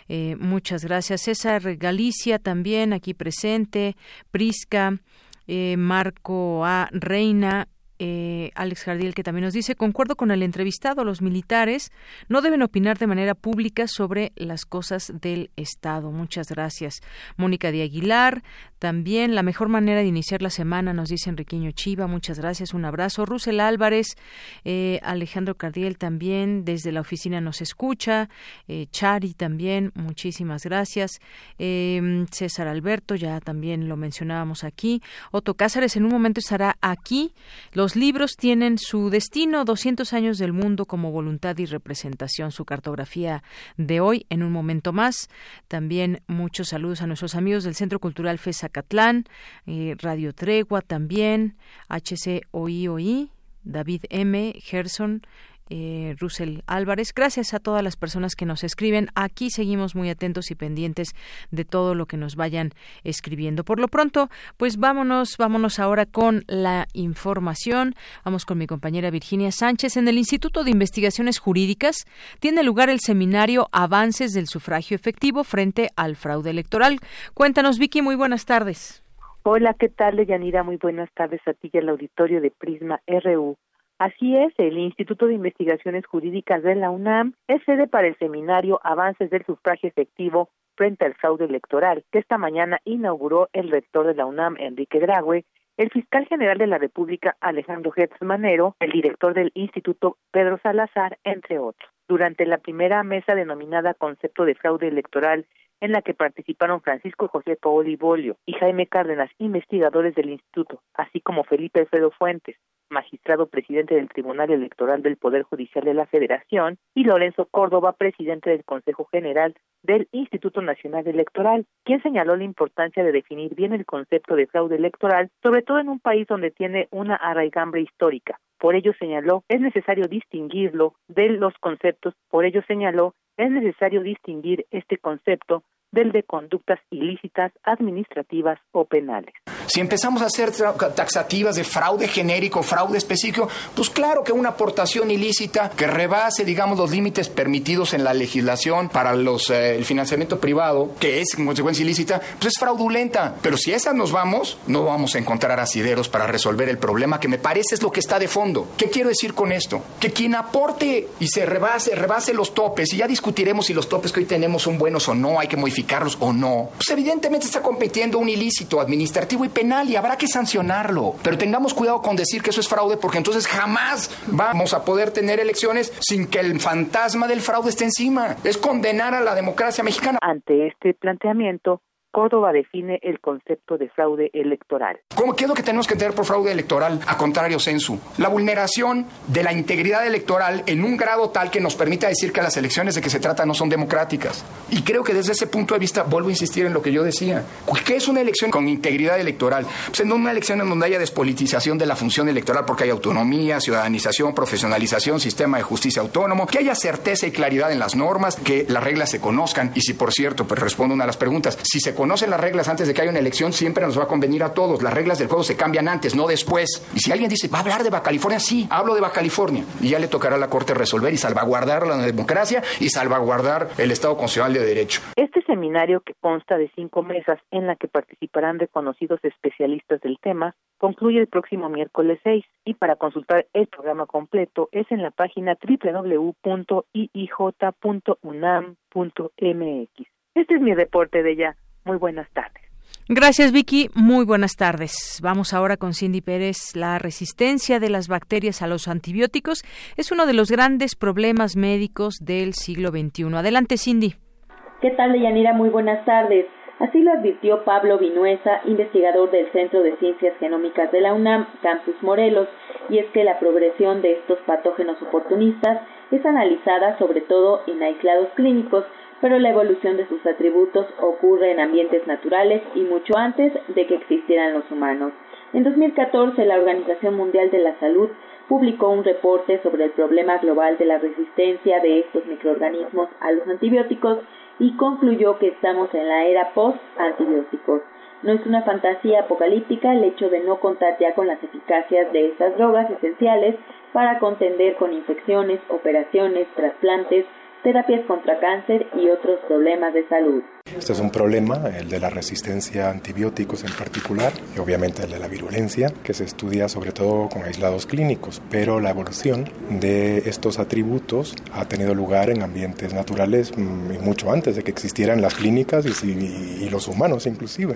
Eh, muchas gracias. César Galicia también aquí presente. Prisca, eh, Marco A. Reina, eh, Alex Jardiel, que también nos dice, concuerdo con el entrevistado, los militares no deben opinar de manera pública sobre las cosas del Estado. Muchas gracias. Mónica de Aguilar, también la mejor manera de iniciar la semana, nos dice Enriqueño Chiva, muchas gracias, un abrazo. Rusel Álvarez, eh, Alejandro Cardiel también, desde la oficina nos escucha, eh, Chari también, muchísimas gracias. César Alberto, ya también lo mencionábamos aquí. Otto Cázares en un momento estará aquí. Los libros tienen su destino, 200 años del mundo como voluntad y representación, su cartografía de hoy en un momento más. También muchos saludos a nuestros amigos del Centro Cultural FESACatlán, eh, Radio Tregua también, HCOIOI, David M. Gerson, eh, Russell Álvarez. Gracias a todas las personas que nos escriben. Aquí seguimos muy atentos y pendientes de todo lo que nos vayan escribiendo. Por lo pronto, pues vámonos, vámonos ahora con la información. Vamos con mi compañera Virginia Sánchez. En el Instituto de Investigaciones Jurídicas tiene lugar el seminario Avances del sufragio efectivo frente al fraude electoral. Cuéntanos, Vicky, muy buenas tardes. Hola, ¿qué tal, Yanira? Muy buenas tardes a ti y al auditorio de Prisma RU. Así es, el Instituto de Investigaciones Jurídicas de la UNAM es sede para el seminario Avances del Sufragio Efectivo frente al fraude electoral, que esta mañana inauguró el rector de la UNAM, Enrique Graue, el fiscal general de la República, Alejandro Gertz Manero, el director del instituto, Pedro Salazar, entre otros. Durante la primera mesa denominada Concepto de Fraude Electoral en la que participaron Francisco José Paoli Bolio y Jaime Cárdenas, investigadores del instituto, así como Felipe Alfredo Fuentes, magistrado presidente del Tribunal Electoral del Poder Judicial de la Federación, y Lorenzo Córdoba, presidente del Consejo General del Instituto Nacional Electoral, quien señaló la importancia de definir bien el concepto de fraude electoral, sobre todo en un país donde tiene una arraigambre histórica. Por ello señaló, es necesario distinguirlo de los conceptos, por ello señaló, es necesario distinguir este concepto del de conductas ilícitas administrativas o penales. Si empezamos a hacer taxativas de fraude genérico, fraude específico, pues claro que una aportación ilícita que rebase, digamos, los límites permitidos en la legislación para los, eh, el financiamiento privado, que es en consecuencia ilícita, pues es fraudulenta. Pero si esas nos vamos, no vamos a encontrar asideros para resolver el problema que me parece es lo que está de fondo. ¿Qué quiero decir con esto? Que quien aporte y se rebase, rebase los topes, y ya discutiremos si los topes que hoy tenemos son buenos o no, hay que modificar o no, pues evidentemente está compitiendo un ilícito administrativo y penal y habrá que sancionarlo. Pero tengamos cuidado con decir que eso es fraude porque entonces jamás vamos a poder tener elecciones sin que el fantasma del fraude esté encima. Es condenar a la democracia mexicana. Ante este planteamiento, Córdoba define el concepto de fraude electoral. ¿Cómo, ¿Qué es lo que tenemos que tener por fraude electoral? A contrario, censu. La vulneración de la integridad electoral en un grado tal que nos permita decir que las elecciones de que se trata no son democráticas. Y creo que desde ese punto de vista, vuelvo a insistir en lo que yo decía. ¿Qué es una elección con integridad electoral? Pues en una elección en donde haya despolitización de la función electoral porque hay autonomía, ciudadanización, profesionalización, sistema de justicia autónomo, que haya certeza y claridad en las normas, que las reglas se conozcan. Y si, por cierto, pues respondo una de las preguntas, si se conocen las reglas antes de que haya una elección, siempre nos va a convenir a todos. Las reglas del juego se cambian antes, no después. Y si alguien dice, ¿va a hablar de Baja California? Sí, hablo de Baja California. Y ya le tocará a la Corte resolver y salvaguardar la democracia y salvaguardar el Estado constitucional de Derecho. Este seminario, que consta de cinco mesas en la que participarán reconocidos especialistas del tema, concluye el próximo miércoles 6 y para consultar el programa completo es en la página www.iij.unam.mx. Este es mi reporte de ya. Muy buenas tardes. Gracias, Vicky. Muy buenas tardes. Vamos ahora con Cindy Pérez. La resistencia de las bacterias a los antibióticos es uno de los grandes problemas médicos del siglo XXI. Adelante, Cindy. ¿Qué tal, Deyanira? Muy buenas tardes. Así lo advirtió Pablo Vinuesa, investigador del Centro de Ciencias Genómicas de la UNAM, Campus Morelos, y es que la progresión de estos patógenos oportunistas es analizada sobre todo en aislados clínicos pero la evolución de sus atributos ocurre en ambientes naturales y mucho antes de que existieran los humanos. En 2014, la Organización Mundial de la Salud publicó un reporte sobre el problema global de la resistencia de estos microorganismos a los antibióticos y concluyó que estamos en la era post-antibióticos. No es una fantasía apocalíptica el hecho de no contar ya con las eficacias de estas drogas esenciales para contender con infecciones, operaciones, trasplantes, terapias contra cáncer y otros problemas de salud. Este es un problema, el de la resistencia a antibióticos en particular, y obviamente el de la virulencia, que se estudia sobre todo con aislados clínicos, pero la evolución de estos atributos ha tenido lugar en ambientes naturales mm, mucho antes de que existieran las clínicas y, los humanos inclusive.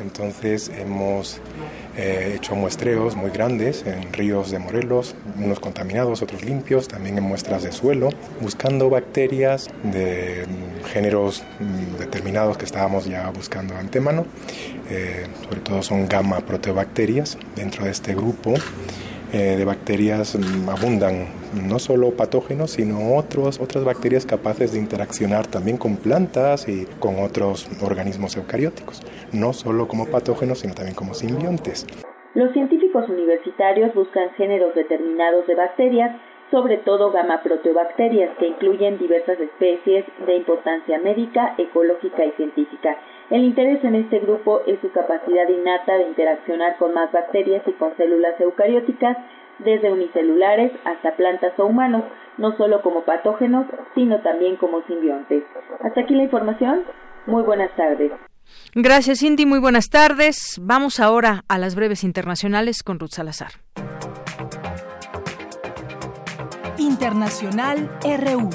Entonces hemos eh, hecho muestreos muy grandes en ríos de Morelos, unos contaminados, otros limpios, también en muestras de suelo, buscando bacterias de mm, géneros mm, determinados que estábamos ya buscando antemano. Eh, sobre todo son gamma proteobacterias. Dentro de este grupo eh, de bacterias mm, abundan no solo patógenos, sino otros, otras bacterias capaces de interaccionar también con plantas y con otros organismos eucarióticos, no solo como patógenos, sino también como simbiontes. Los científicos universitarios buscan géneros determinados de bacterias sobre todo gamma proteobacterias, que incluyen diversas especies de importancia médica, ecológica y científica. El interés en este grupo es su capacidad innata de interaccionar con más bacterias y con células eucarióticas, desde unicelulares hasta plantas o humanos, no solo como patógenos, sino también como simbiontes. Hasta aquí la información. Muy buenas tardes. Gracias, Cindy. Muy buenas tardes. Vamos ahora a las breves internacionales con Ruth Salazar. Internacional RU.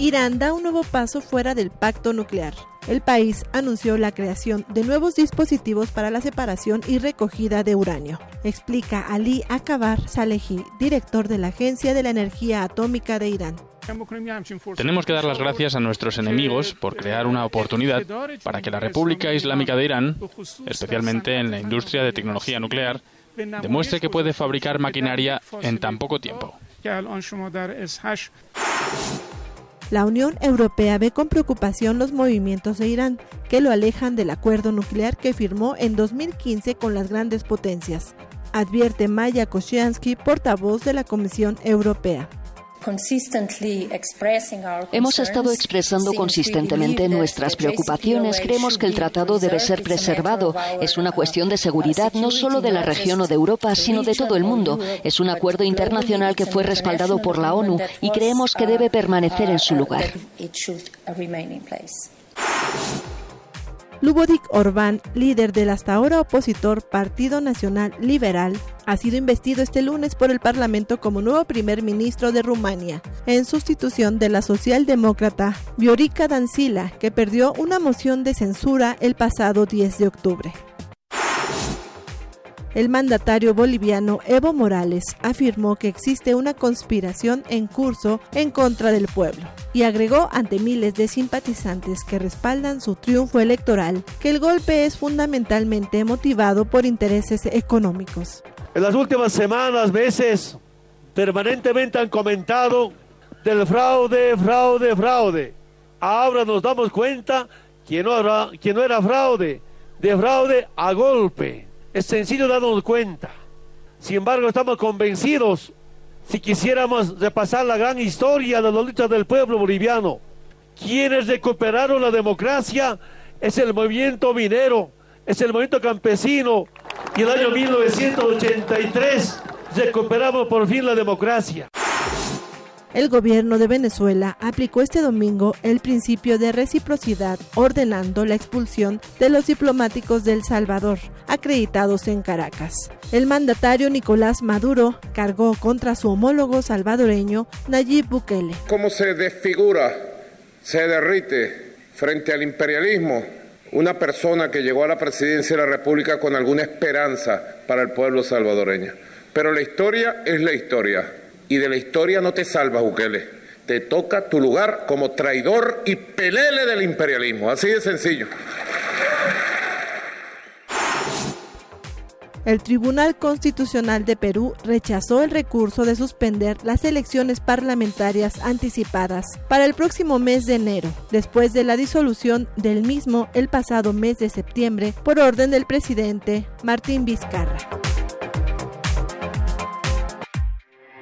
Irán da un nuevo paso fuera del pacto nuclear. El país anunció la creación de nuevos dispositivos para la separación y recogida de uranio, explica Ali Akbar Salehi, director de la Agencia de la Energía Atómica de Irán. Tenemos que dar las gracias a nuestros enemigos por crear una oportunidad para que la República Islámica de Irán, especialmente en la industria de tecnología nuclear, demuestre que puede fabricar maquinaria en tan poco tiempo. La Unión Europea ve con preocupación los movimientos de Irán, que lo alejan del acuerdo nuclear que firmó en 2015 con las grandes potencias, advierte Maya Koshiansky, portavoz de la Comisión Europea. Hemos estado expresando consistentemente nuestras preocupaciones. Creemos que el tratado debe ser preservado. Es una cuestión de seguridad no solo de la región o de Europa, sino de todo el mundo. Es un acuerdo internacional que fue respaldado por la ONU y creemos que debe permanecer en su lugar. Lubodik Orbán, líder del hasta ahora opositor Partido Nacional Liberal, ha sido investido este lunes por el Parlamento como nuevo primer ministro de Rumania, en sustitución de la socialdemócrata Viorica Dancila, que perdió una moción de censura el pasado 10 de octubre. El mandatario boliviano Evo Morales afirmó que existe una conspiración en curso en contra del pueblo y agregó ante miles de simpatizantes que respaldan su triunfo electoral que el golpe es fundamentalmente motivado por intereses económicos. En las últimas semanas, meses, permanentemente han comentado del fraude, fraude, fraude. Ahora nos damos cuenta que no que no era fraude, de fraude a golpe. Es sencillo darnos cuenta. Sin embargo, estamos convencidos, si quisiéramos repasar la gran historia de la lucha del pueblo boliviano, quienes recuperaron la democracia es el movimiento minero, es el movimiento campesino, y el año 1983 recuperamos por fin la democracia. El gobierno de Venezuela aplicó este domingo el principio de reciprocidad ordenando la expulsión de los diplomáticos del Salvador, acreditados en Caracas. El mandatario Nicolás Maduro cargó contra su homólogo salvadoreño Nayib Bukele. ¿Cómo se desfigura, se derrite frente al imperialismo una persona que llegó a la presidencia de la República con alguna esperanza para el pueblo salvadoreño? Pero la historia es la historia y de la historia no te salvas, Bukele. Te toca tu lugar como traidor y pelele del imperialismo. Así de sencillo. El Tribunal Constitucional de Perú rechazó el recurso de suspender las elecciones parlamentarias anticipadas para el próximo mes de enero, después de la disolución del mismo el pasado mes de septiembre por orden del presidente Martín Vizcarra.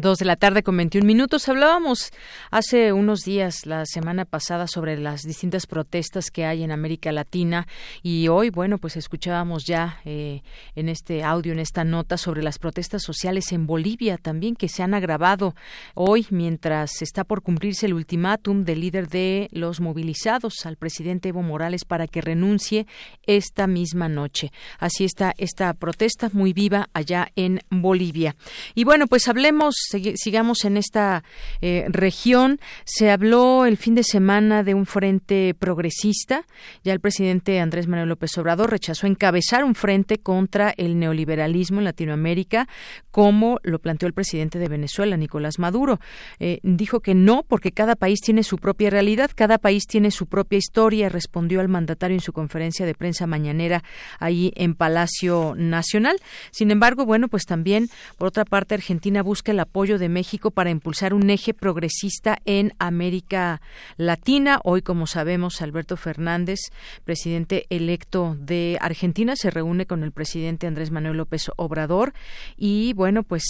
Dos de la tarde con 21 minutos. Hablábamos hace unos días, la semana pasada, sobre las distintas protestas que hay en América Latina y hoy, bueno, pues escuchábamos ya eh, en este audio, en esta nota, sobre las protestas sociales en Bolivia también que se han agravado hoy mientras está por cumplirse el ultimátum del líder de los movilizados al presidente Evo Morales para que renuncie esta misma noche. Así está esta protesta muy viva allá en Bolivia. Y bueno, pues hablemos sigamos en esta eh, región. Se habló el fin de semana de un frente progresista. Ya el presidente Andrés Manuel López Obrador rechazó encabezar un frente contra el neoliberalismo en Latinoamérica, como lo planteó el presidente de Venezuela, Nicolás Maduro. Eh, dijo que no, porque cada país tiene su propia realidad, cada país tiene su propia historia, respondió al mandatario en su conferencia de prensa mañanera ahí en Palacio Nacional. Sin embargo, bueno, pues también, por otra parte, Argentina busca el apoyo de México para impulsar un eje progresista en América Latina. Hoy, como sabemos, Alberto Fernández, presidente electo de Argentina, se reúne con el presidente Andrés Manuel López Obrador y, bueno, pues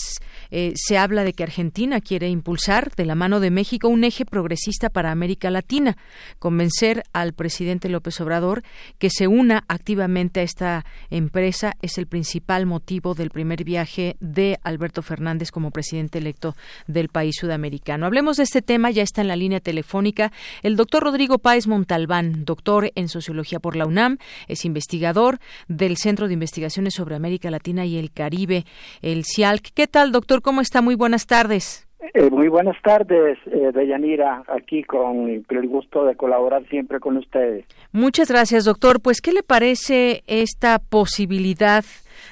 eh, se habla de que Argentina quiere impulsar de la mano de México un eje progresista para América Latina, convencer al presidente López Obrador que se una activamente a esta empresa es el principal motivo del primer viaje de Alberto Fernández como presidente electo del país sudamericano. Hablemos de este tema, ya está en la línea telefónica el doctor Rodrigo Páez Montalbán, doctor en Sociología por la UNAM, es investigador del Centro de Investigaciones sobre América Latina y el Caribe, el CIALC. ¿Qué tal, doctor? ¿Cómo está? Muy buenas tardes. Eh, muy buenas tardes, eh, Deyanira, aquí con el gusto de colaborar siempre con ustedes. Muchas gracias, doctor. Pues, ¿qué le parece esta posibilidad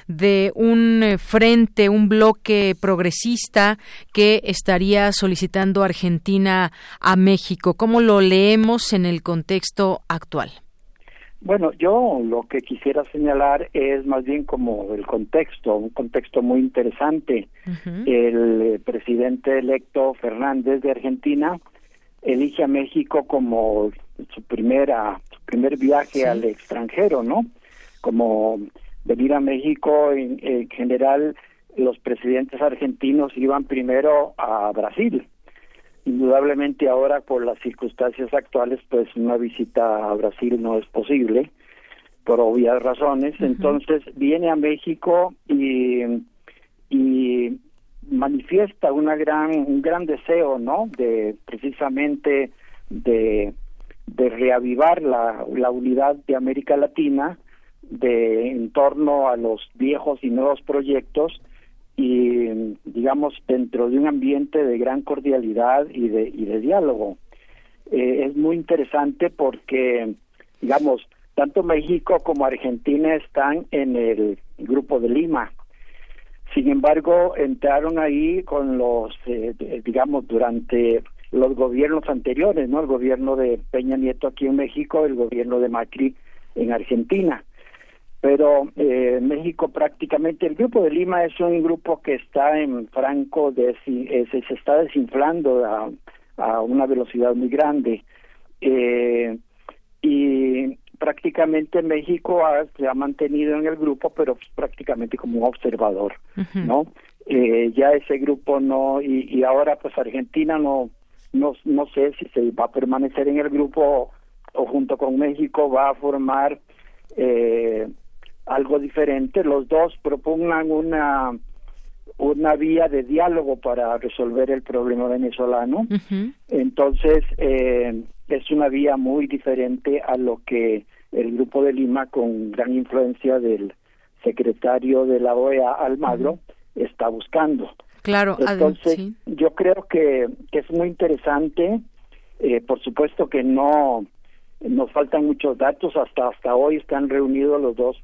de un eh, frente, un bloque progresista que estaría solicitando Argentina a México. ¿Cómo lo leemos en el contexto actual? Bueno, yo lo que quisiera señalar es más bien como el contexto, un contexto muy interesante. El eh, presidente electo Fernández de Argentina elige a México como su primera su primer viaje al extranjero, ¿no? Como venir a México en, general los presidentes argentinos iban primero a Brasil. Indudablemente ahora por las circunstancias actuales pues una visita a Brasil no es posible por obvias razones. Entonces viene a México y y manifiesta una gran un gran deseo no de precisamente de de reavivar la, la unidad de América Latina de en torno a los viejos y nuevos proyectos y digamos dentro de un ambiente de gran cordialidad y de y de diálogo. Eh, es muy interesante porque digamos tanto México como Argentina están en el grupo de Lima. Sin embargo entraron ahí con los eh, digamos durante los gobiernos anteriores no el gobierno de Peña Nieto aquí en México el gobierno de Macri en Argentina pero eh, México prácticamente el grupo de Lima es un grupo que está en franco de eh, se, está desinflando a, a, una velocidad muy grande. Eh, y prácticamente México se ha mantenido en el grupo pero prácticamente como un observador no eh, ya ese grupo no y, y ahora pues Argentina no no no sé si se va a permanecer en el grupo o junto con México va a formar eh, algo diferente. Los dos propugnan una una vía de diálogo para resolver el problema venezolano. Entonces, eh, es una vía muy diferente a lo que el Grupo de Lima, con gran influencia del secretario de la OEA, Almagro, está buscando. Claro, entonces yo creo que, que, es muy interesante. Eh, por supuesto que no nos faltan muchos datos. Hasta hasta hoy están reunidos los dos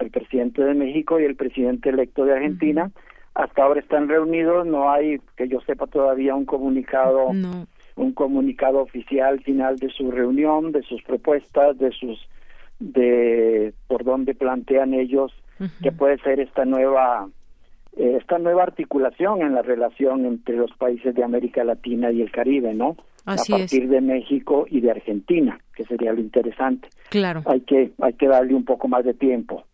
el presidente de México y el presidente electo de Argentina. Hasta ahora están reunidos, no hay, que yo sepa todavía, un comunicado, un comunicado oficial final de su reunión, de sus propuestas, de sus, de por dónde plantean ellos que puede ser esta nueva, eh, esta nueva articulación en la relación entre los países de América Latina y el Caribe, ¿no? a partir de México y de Argentina, que sería lo interesante. Claro. Hay que hay que darle un poco más de tiempo.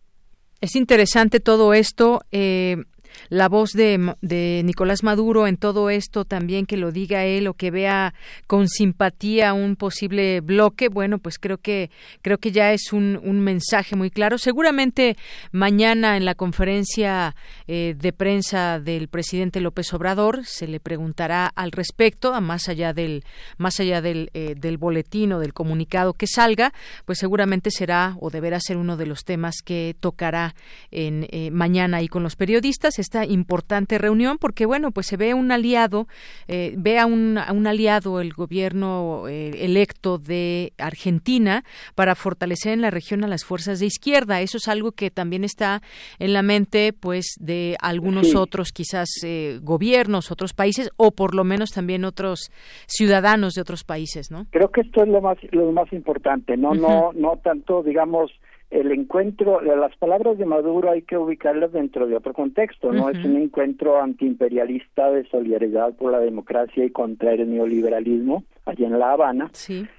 Es interesante todo esto. Eh, la voz de, de, Nicolás Maduro en todo esto también que lo diga él o que vea con simpatía un posible bloque bueno pues creo que creo que ya es un, mensaje muy claro. Seguramente mañana en la conferencia eh, de prensa del presidente López Obrador se le preguntará al respecto a más allá del más allá del, eh, del boletín o del comunicado que salga pues seguramente será o deberá ser uno de los temas que tocará en eh, mañana ahí con los periodistas esta importante reunión porque bueno pues se ve un aliado eh, ve a un, a un, aliado el gobierno eh, electo de Argentina para fortalecer en la región a las fuerzas de izquierda. Eso es algo que también está en la mente pues de algunos otros quizás eh, gobiernos otros países o por lo menos también otros ciudadanos de otros países no creo que esto es lo más lo más importante no no no tanto digamos el encuentro, las palabras de Maduro hay que ubicarlas dentro de otro contexto, no es un encuentro antiimperialista de solidaridad por la democracia y contra el neoliberalismo allá en La Habana,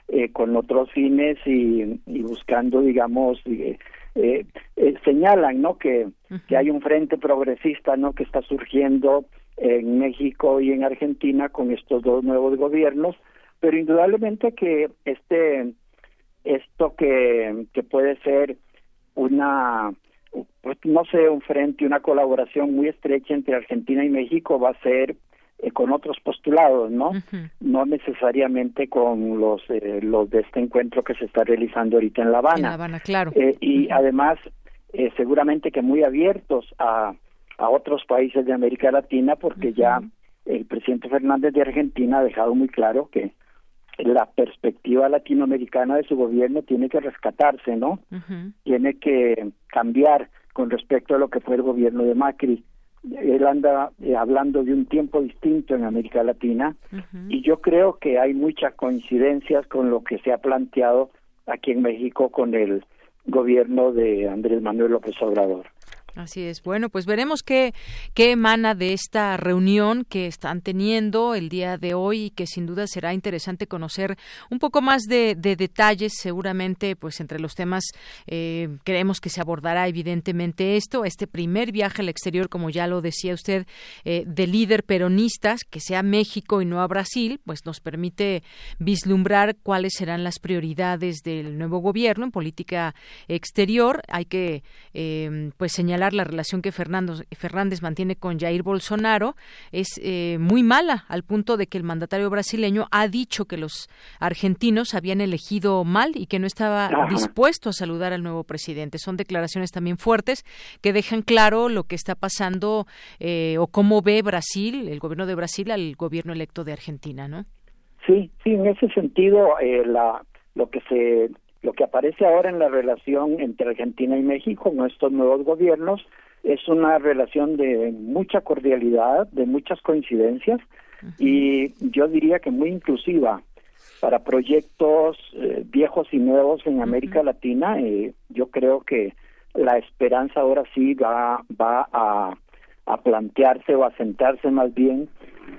eh, con otros fines y, buscando, digamos, eh, eh, señalan, ¿no? Que, que hay un frente progresista, ¿no? Que está surgiendo en México y en Argentina con estos dos nuevos gobiernos, pero indudablemente que este esto que, que puede ser una, pues no sé, un frente, una colaboración muy estrecha entre Argentina y México va a ser eh, con otros postulados, ¿no? No necesariamente con los eh, los de este encuentro que se está realizando ahorita en La Habana. En La Habana, claro. Eh, y además, seguramente que muy abiertos a, a otros países de América Latina, porque ya el presidente Fernández de Argentina ha dejado muy claro que la perspectiva latinoamericana de su gobierno tiene que rescatarse, ¿no? Tiene que cambiar con respecto a lo que fue el gobierno de Macri. Él anda eh, hablando de un tiempo distinto en América Latina y yo creo que hay muchas coincidencias con lo que se ha planteado aquí en México con el gobierno de Andrés Manuel López Obrador. Así es. Bueno, pues veremos qué, qué emana de esta reunión que están teniendo el día de hoy y que sin duda será interesante conocer un poco más de, detalles. Seguramente, pues entre los temas eh, creemos que se abordará evidentemente esto, este primer viaje al exterior, como ya lo decía usted, eh, de líder peronistas, que sea México y no a Brasil, pues nos permite vislumbrar cuáles serán las prioridades del nuevo gobierno en política exterior. Hay que, eh, pues señalar la relación que Fernando, Fernández mantiene con Jair Bolsonaro es eh, muy mala, al punto de que el mandatario brasileño ha dicho que los argentinos habían elegido mal y que no estaba dispuesto a saludar al nuevo presidente. Son declaraciones también fuertes que dejan claro lo que está pasando eh, o cómo ve Brasil, el gobierno de Brasil, al gobierno electo de Argentina, ¿no? Sí, sí, en ese sentido, eh, la, lo que se lo que aparece ahora en la relación entre Argentina y México con estos nuevos gobiernos es una relación de mucha cordialidad, de muchas coincidencias y yo diría que muy inclusiva para proyectos eh, viejos y nuevos en América Latina. Eh, yo creo que la esperanza ahora sí va, va a, a plantearse o a sentarse más bien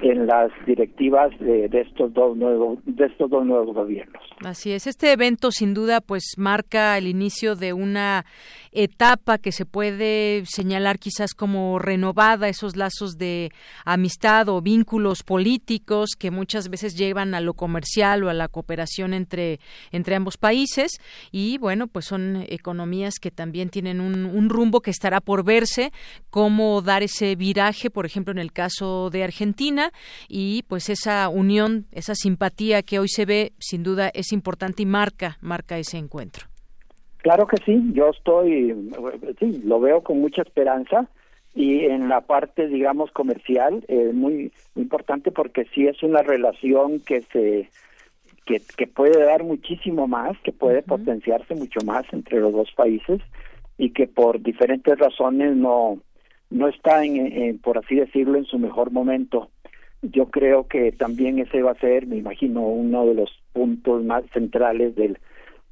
en las directivas de, estos dos nuevos de estos dos nuevos gobiernos. Así es, este evento sin duda pues marca el inicio de una etapa que se puede señalar quizás como renovada, esos lazos de amistad o vínculos políticos que muchas veces llevan a lo comercial o a la cooperación entre entre ambos países y bueno, pues son economías que también tienen un rumbo que estará por verse, cómo dar ese viraje, por ejemplo, en el caso de Argentina y pues esa unión, esa simpatía que hoy se ve, sin duda es importante y marca, marca ese encuentro. Claro que sí, yo estoy, sí, lo veo con mucha esperanza y en la parte, digamos, comercial, eh, muy, importante porque sí es una relación que se que, que puede dar muchísimo más, que puede potenciarse mucho más entre los dos países y que por diferentes razones no no está en, por así decirlo en su mejor momento yo creo que también ese va a ser, me imagino, uno de los puntos más centrales del,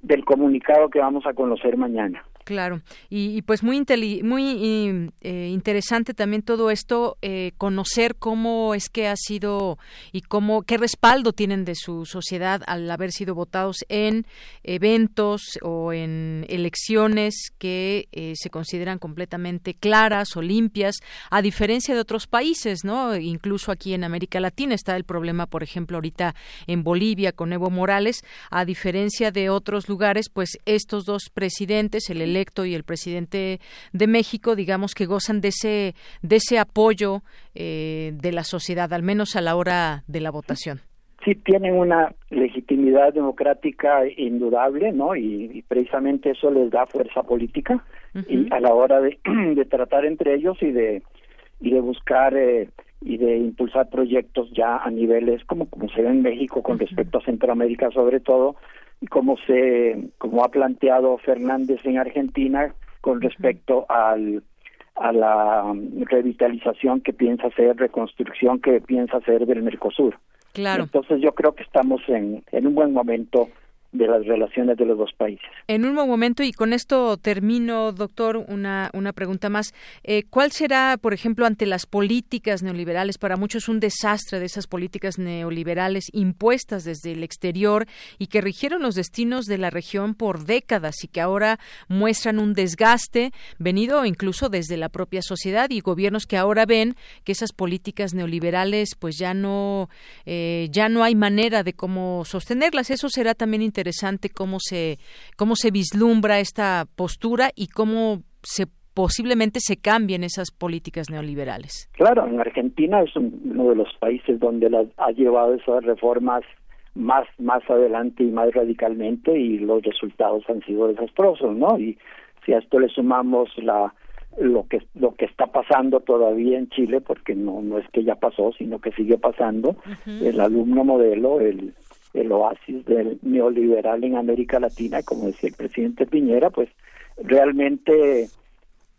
del comunicado que vamos a conocer mañana. Claro, y, pues muy, muy eh, interesante también todo esto, eh, conocer cómo es que ha sido y cómo qué respaldo tienen de su sociedad al haber sido votados en eventos o en elecciones que eh, se consideran completamente claras o limpias, a diferencia de otros países, ¿no? Incluso aquí en América Latina está el problema, por ejemplo, ahorita en Bolivia con Evo Morales, a diferencia de otros lugares, pues estos dos presidentes, el y el presidente de México, digamos que gozan de ese, de ese apoyo eh, de la sociedad, al menos a la hora de la votación. Sí, tienen una legitimidad democrática indudable, ¿no? Y, precisamente eso les da fuerza política y a la hora de, [clears throat] de, tratar entre ellos y de y de buscar eh, y de impulsar proyectos ya a niveles como como se ve en México con respecto a Centroamérica sobre todo y como se como ha planteado Fernández en Argentina con respecto al a la revitalización que piensa hacer, reconstrucción que piensa hacer del Mercosur. Claro. Entonces yo creo que estamos en, en un buen momento de las relaciones de los dos países. En un momento, y con esto termino, doctor, una, una pregunta más. Eh, ¿Cuál será, por ejemplo, ante las políticas neoliberales, para muchos un desastre de esas políticas neoliberales impuestas desde el exterior y que rigieron los destinos de la región por décadas y que ahora muestran un desgaste venido incluso desde la propia sociedad y gobiernos que ahora ven que esas políticas neoliberales pues ya no, eh, ya no hay manera de cómo sostenerlas? Eso será también interesante cómo se cómo se vislumbra esta postura y cómo se posiblemente se cambien esas políticas neoliberales. Claro, en Argentina es uno de los países donde las ha llevado esas reformas más más adelante y más radicalmente y los resultados han sido desastrosos, ¿no? Y si a esto le sumamos la lo que lo que está pasando todavía en Chile porque no no es que ya pasó sino que sigue pasando el alumno modelo el el oasis del neoliberal en América Latina, como decía el presidente Piñera, pues realmente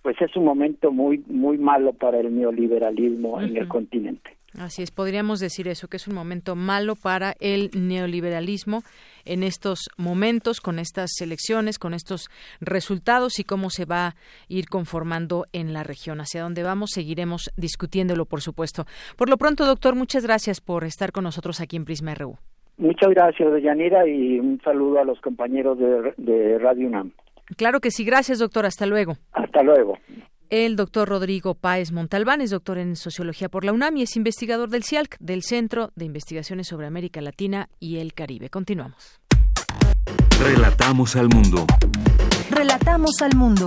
pues es un momento muy muy malo para el neoliberalismo en el continente. Así es, podríamos decir eso, que es un momento malo para el neoliberalismo en estos momentos, con estas elecciones, con estos resultados y cómo se va a ir conformando en la región. Hacia dónde vamos, seguiremos discutiéndolo, por supuesto. Por lo pronto, doctor, muchas gracias por estar con nosotros aquí en Prisma RU. Muchas gracias, Deyanira, y un saludo a los compañeros de, Radio UNAM. Claro que sí, gracias, doctor. Hasta luego. Hasta luego. El doctor Rodrigo Páez Montalbán es doctor en Sociología por la UNAM y es investigador del CIALC, del Centro de Investigaciones sobre América Latina y el Caribe. Continuamos. Relatamos al mundo. Relatamos al mundo.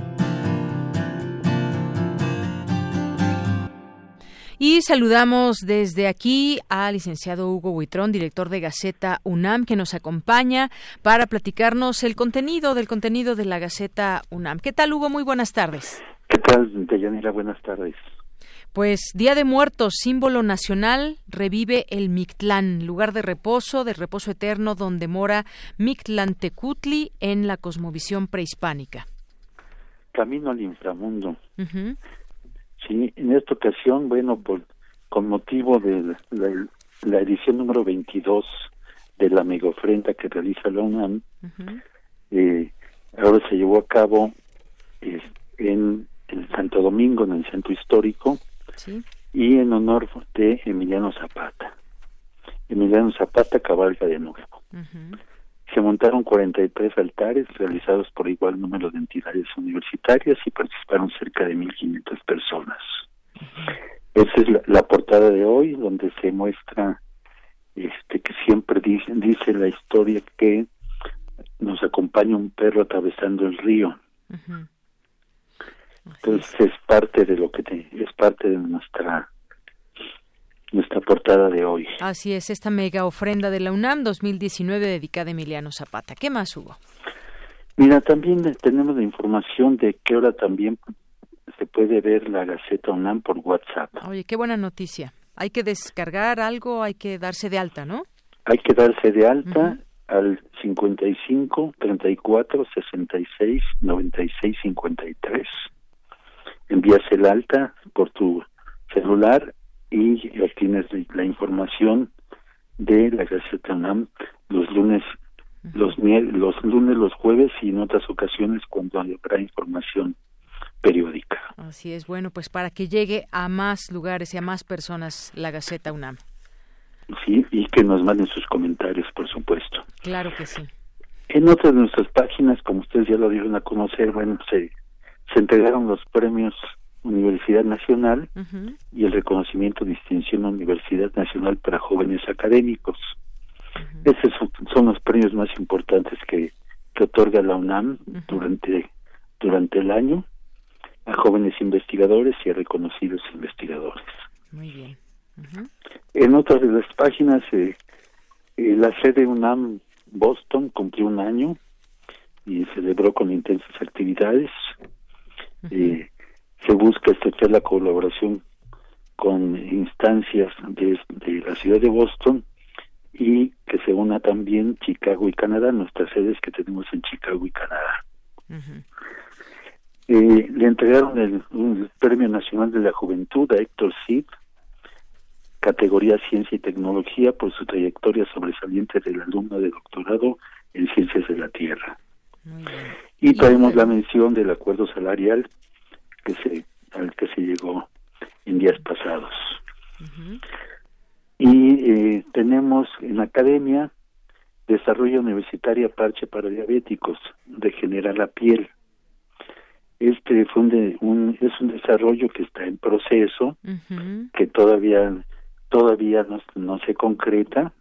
Y saludamos desde aquí al licenciado Hugo Huitrón, director de Gaceta UNAM, que nos acompaña para platicarnos el contenido del contenido de la Gaceta UNAM. ¿Qué tal, Hugo? Muy buenas tardes. ¿Qué tal, Deyanira? Buenas tardes. Pues Día de Muertos, símbolo nacional, revive el Mictlán, lugar de reposo, de reposo eterno, donde mora Mictlantecutli en la cosmovisión prehispánica. Camino al inframundo. Sí, en esta ocasión, bueno, por, con motivo de la, edición número 22 de la megofrenda que realiza la UNAM, eh, ahora se llevó a cabo en el Santo Domingo, en el centro histórico, y en honor de Emiliano Zapata. Emiliano Zapata cabalga de nuevo. Se montaron 43 altares realizados por igual número de entidades universitarias y participaron cerca de 1.500 personas. Esa es la, portada de hoy, donde se muestra este que siempre dice, dice la historia que nos acompaña un perro atravesando el río. Entonces es parte de lo que es parte de nuestra nuestra portada de hoy. Así es, esta mega ofrenda de la UNAM 2019 dedicada a Emiliano Zapata. ¿Qué más hubo? Mira, también tenemos la información de que ahora también se puede ver la Gaceta UNAM por WhatsApp. Oye, qué buena noticia. Hay que descargar algo, hay que darse de alta, ¿no? Hay que darse de alta al 55 34 66 96 53. Envías el alta por tu celular y obtienes la información de la Gaceta UNAM los lunes los los lunes los jueves y en otras ocasiones cuando habrá información periódica. Así es, bueno, pues para que llegue a más lugares y a más personas la Gaceta UNAM. Sí, y que nos manden sus comentarios, por supuesto. Claro que sí. En otras de nuestras páginas, como ustedes ya lo dieron a conocer, bueno, se, se entregaron los premios Universidad Nacional y el reconocimiento distinción Universidad Nacional para jóvenes académicos. Esos son, los premios más importantes que, que otorga la UNAM durante durante el año a jóvenes investigadores y a reconocidos investigadores. Muy bien. En otras de las páginas, eh, eh, la sede UNAM Boston cumplió un año y celebró con intensas actividades. eh, se busca estrechar la colaboración con instancias de, la ciudad de Boston y que se una también Chicago y Canadá, nuestras sedes que tenemos en Chicago y Canadá. eh, le entregaron el, Premio Nacional de la Juventud a Héctor Cid, categoría Ciencia y Tecnología, por su trayectoria sobresaliente del alumno de doctorado en Ciencias de la Tierra. Y traemos la mención del acuerdo salarial que se al que se llegó en días pasados. Y eh, tenemos en la academia desarrollo universitaria parche para diabéticos, regenera la piel. Este fue un, es un desarrollo que está en proceso, que todavía todavía no, no se concreta,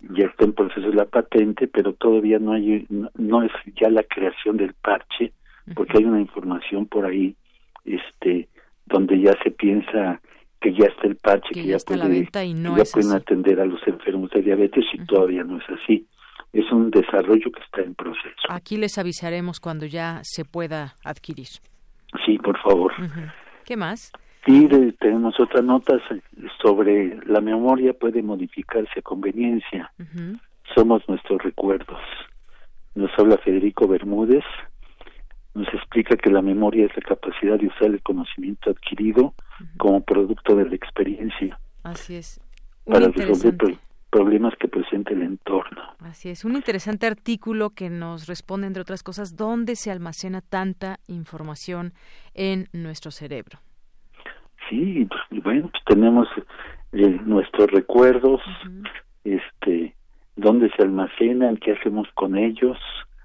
ya está en proceso la patente, pero todavía no hay no es ya la creación del parche, porque hay una información por ahí este donde ya se piensa que ya está el parche, que, ya, puede, ya pueden atender a los enfermos de diabetes y todavía no es así. Es un desarrollo que está en proceso. Aquí les avisaremos cuando ya se pueda adquirir. Sí, por favor. ¿Qué más? Y tenemos otra nota sobre la memoria puede modificarse a conveniencia. Somos nuestros recuerdos. Nos habla Federico Bermúdez, nos explica que la memoria es la capacidad de usar el conocimiento adquirido como producto de la experiencia. Así es. para resolver problemas que presenta el entorno. Así es. Un interesante artículo que nos responde, entre otras cosas, dónde se almacena tanta información en nuestro cerebro. Sí, pues, bueno, pues tenemos eh, nuestros recuerdos, este, dónde se almacenan, qué hacemos con ellos.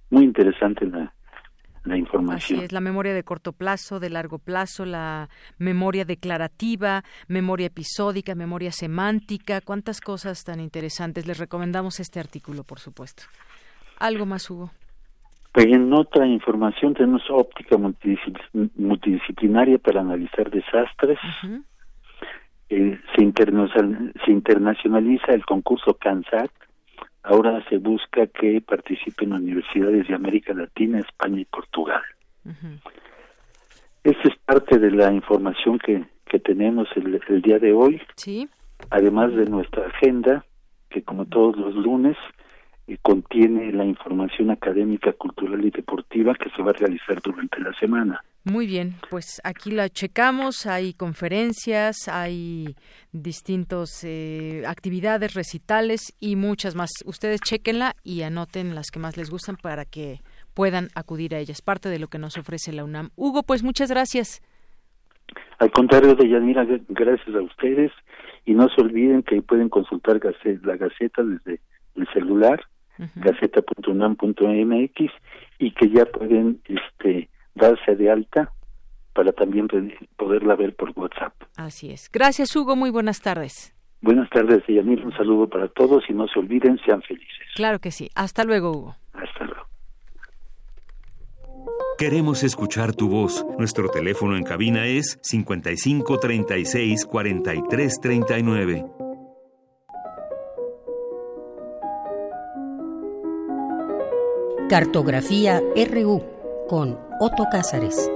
Muy interesante la, la información. Así es, la memoria de corto plazo, de largo plazo, la memoria declarativa, memoria episódica, memoria semántica, cuántas cosas tan interesantes. Les recomendamos este artículo, por supuesto. ¿Algo más, Hugo? Pues en otra información tenemos óptica multidisciplinaria para analizar desastres. Eh, se, se internacionaliza el concurso CANSAT, ahora se busca que participen universidades de América Latina, España y Portugal. Esta es parte de la información que, que tenemos el, el día de hoy. Sí. Además de nuestra agenda, que como todos los lunes eh, contiene la información académica, cultural y deportiva que se va a realizar durante la semana. Muy bien, pues aquí la checamos, hay conferencias, hay distintos eh, actividades, recitales y muchas más. Ustedes chequenla y anoten las que más les gustan para que puedan acudir a ellas. Parte de lo que nos ofrece la UNAM. Hugo, pues muchas gracias. Al contrario, de Yanira, gracias a ustedes y no se olviden que pueden consultar la Gaceta desde el celular, uh gaceta.unam.mx y que ya pueden este darse de alta para también poderla ver por WhatsApp. Así es. Gracias, Hugo. Muy buenas tardes. Buenas tardes, Yanir. Un saludo para todos y no se olviden, sean felices. Claro que sí. Hasta luego, Hugo. Hasta luego. Queremos escuchar tu voz. Nuestro teléfono en cabina es 55 36 43 39. Cartografía RU con Otto Cázares.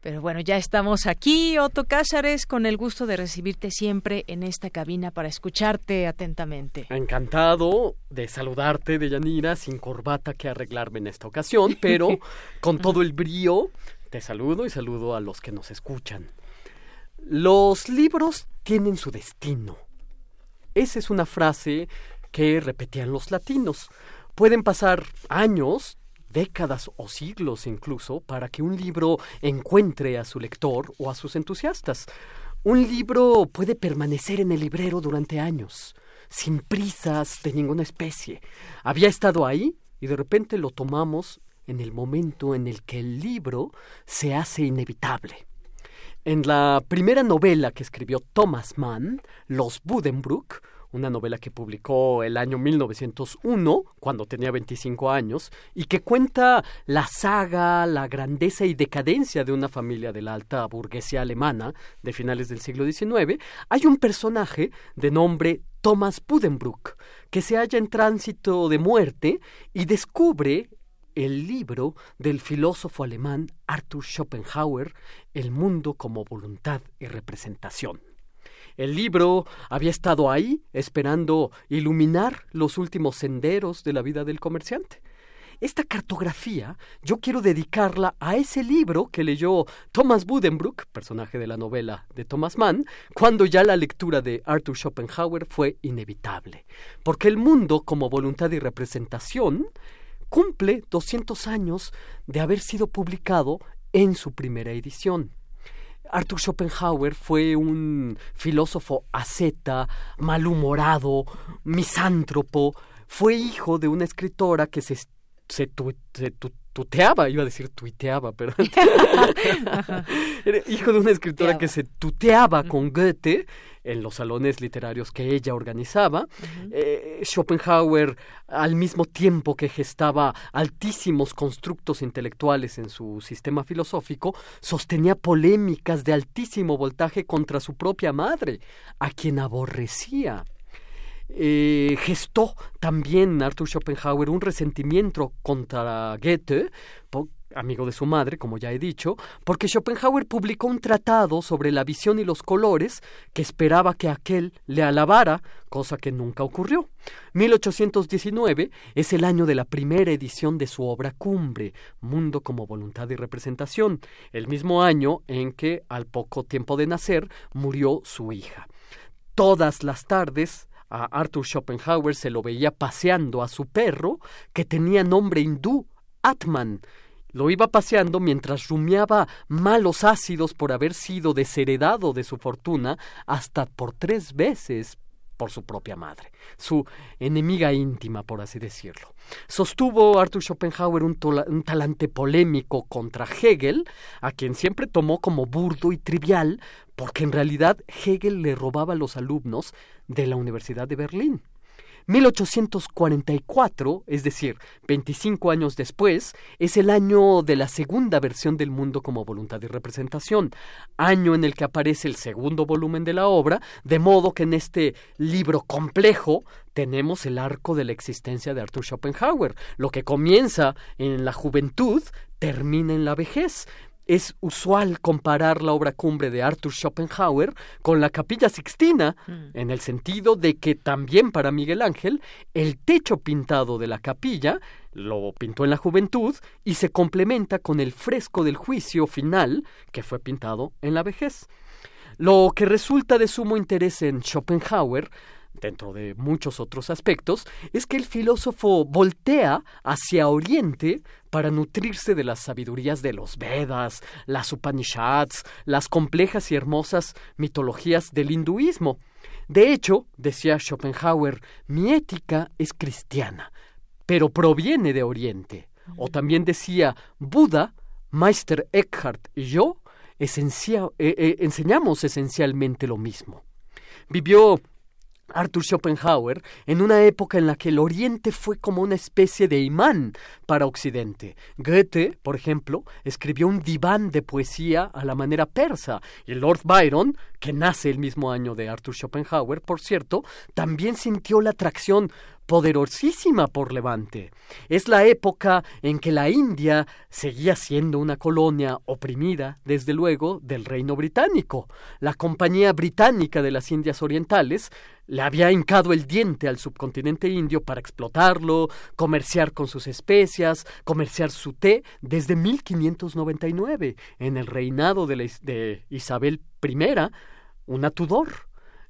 Pero bueno, ya estamos aquí, Otto Cázares, con el gusto de recibirte siempre en esta cabina para escucharte atentamente. Encantado de saludarte, Deyanira, sin corbata que arreglarme en esta ocasión, pero [laughs] con todo el brío te saludo y saludo a los que nos escuchan. Los libros tienen su destino. Esa es una frase que repetían los latinos. Pueden pasar años, décadas o siglos incluso para que un libro encuentre a su lector o a sus entusiastas. Un libro puede permanecer en el librero durante años, sin prisas de ninguna especie. Había estado ahí y de repente lo tomamos en el momento en el que el libro se hace inevitable. En la primera novela que escribió Thomas Mann, Los Buddenbrook, una novela que publicó el año 1901, cuando tenía 25 años, y que cuenta la saga, la grandeza y decadencia de una familia de la alta burguesía alemana de finales del siglo XIX, hay un personaje de nombre Thomas Buddenbrook, que se halla en tránsito de muerte y descubre el libro del filósofo alemán Arthur Schopenhauer, El mundo como voluntad y representación. El libro había estado ahí esperando iluminar los últimos senderos de la vida del comerciante. Esta cartografía yo quiero dedicarla a ese libro que leyó Thomas Buddenbrook, personaje de la novela de Thomas Mann, cuando ya la lectura de Arthur Schopenhauer fue inevitable. Porque el mundo como voluntad y representación cumple 200 años de haber sido publicado en su primera edición. Arthur Schopenhauer fue un filósofo asceta, malhumorado, misántropo, fue hijo de una escritora que se, se, tuteaba, iba a decir tuiteaba, pero [laughs] era hijo de una escritora que se tuteaba con Goethe en los salones literarios que ella organizaba. Eh, Schopenhauer, al mismo tiempo que gestaba altísimos constructos intelectuales en su sistema filosófico, sostenía polémicas de altísimo voltaje contra su propia madre, a quien aborrecía. Eh, gestó también Arthur Schopenhauer un resentimiento contra Goethe amigo de su madre, como ya he dicho, porque Schopenhauer publicó un tratado sobre la visión y los colores que esperaba que aquel le alabara, cosa que nunca ocurrió. 1819 es el año de la primera edición de su obra cumbre, Mundo como voluntad y representación, el mismo año en que, al poco tiempo de nacer, murió su hija. Todas las tardes, a Arthur Schopenhauer se lo veía paseando a su perro, que tenía nombre hindú, Atman, lo iba paseando mientras rumiaba malos ácidos por haber sido desheredado de su fortuna hasta por tres veces por su propia madre, su enemiga íntima, por así decirlo. Sostuvo Arthur Schopenhauer un, talante polémico contra Hegel, a quien siempre tomó como burdo y trivial, porque en realidad Hegel le robaba a los alumnos de la Universidad de Berlín. 1844, es decir, 25 años después, es el año de la segunda versión del mundo como voluntad y representación, año en el que aparece el segundo volumen de la obra, de modo que en este libro complejo tenemos el arco de la existencia de Arthur Schopenhauer. Lo que comienza en la juventud termina en la vejez es usual comparar la obra cumbre de Arthur Schopenhauer con la Capilla Sixtina, mm. en el sentido de que también para Miguel Ángel el techo pintado de la capilla lo pintó en la juventud y se complementa con el fresco del juicio final que fue pintado en la vejez. Lo que resulta de sumo interés en Schopenhauer dentro de muchos otros aspectos, es que el filósofo voltea hacia Oriente para nutrirse de las sabidurías de los Vedas, las Upanishads, las complejas y hermosas mitologías del hinduismo. De hecho, decía Schopenhauer, mi ética es cristiana, pero proviene de Oriente. O también decía, Buda, Meister Eckhart y yo eh, eh, enseñamos esencialmente lo mismo. Vivió Arthur Schopenhauer en una época en la que el Oriente fue como una especie de imán para Occidente. Goethe, por ejemplo, escribió un diván de poesía a la manera persa y Lord Byron, que nace el mismo año de Arthur Schopenhauer, por cierto, también sintió la atracción poderosísima por Levante. Es la época en que la India seguía siendo una colonia oprimida, desde luego, del reino británico. La Compañía Británica de las Indias Orientales le había hincado el diente al subcontinente indio para explotarlo, comerciar con sus especias, comerciar su té desde 1599, en el reinado de, de Isabel I, una Tudor.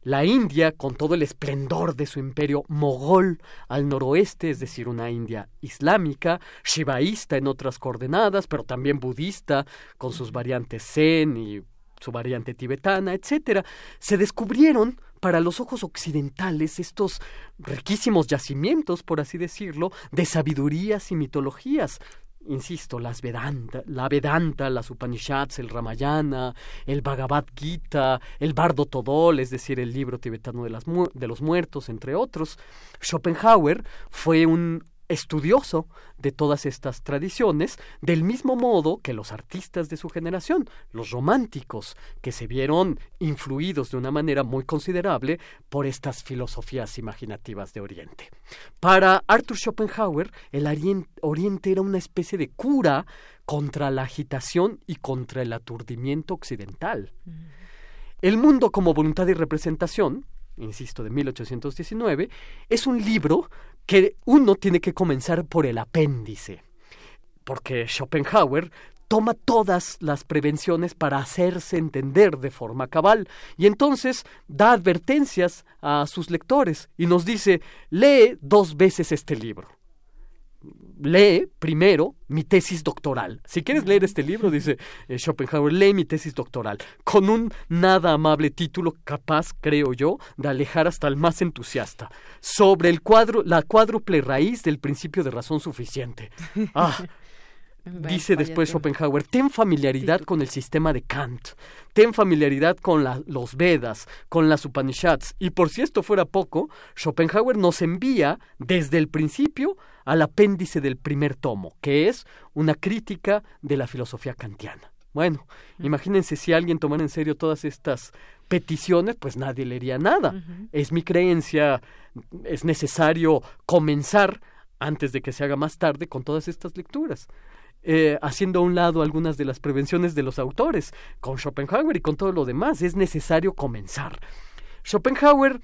La India, con todo el esplendor de su imperio mogol al noroeste, es decir, una India islámica, shivaísta en otras coordenadas, pero también budista, con sus variantes zen y su variante tibetana, etcétera, se descubrieron para los ojos occidentales estos riquísimos yacimientos, por así decirlo, de sabidurías y mitologías, insisto, las Vedanta, la Vedanta, las Upanishads, el Ramayana, el Bhagavad Gita, el Bardo Todol, es decir, el libro tibetano de, las de los muertos, entre otros. Schopenhauer fue un estudioso de todas estas tradiciones, del mismo modo que los artistas de su generación, los románticos, que se vieron influidos de una manera muy considerable por estas filosofías imaginativas de Oriente. Para Arthur Schopenhauer, el Oriente era una especie de cura contra la agitación y contra el aturdimiento occidental. El mundo como voluntad y representación, insisto, de 1819, es un libro que uno tiene que comenzar por el apéndice, porque Schopenhauer toma todas las prevenciones para hacerse entender de forma cabal y entonces da advertencias a sus lectores y nos dice, lee dos veces este libro lee primero mi tesis doctoral. Si quieres leer este libro, dice eh, Schopenhauer, lee mi tesis doctoral, con un nada amable título capaz, creo yo, de alejar hasta el más entusiasta, sobre el cuadro, la cuádruple raíz del principio de razón suficiente. Ah, Dice después Schopenhauer, ten familiaridad con el sistema de Kant, ten familiaridad con los Vedas, con las Upanishads, y por si esto fuera poco, Schopenhauer nos envía desde el principio al apéndice del primer tomo, que es una crítica de la filosofía kantiana. Bueno, imagínense si alguien tomara en serio todas estas peticiones, pues nadie leería nada. Es mi creencia, es necesario comenzar antes de que se haga más tarde con todas estas lecturas. Eh, haciendo a un lado algunas de las prevenciones de los autores. Con Schopenhauer y con todo lo demás es necesario comenzar. Schopenhauer,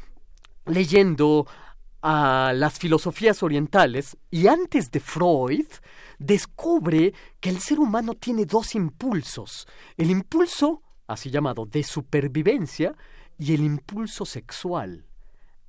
leyendo a las filosofías orientales y antes de Freud, descubre que el ser humano tiene dos impulsos. El impulso, así llamado, de supervivencia y el impulso sexual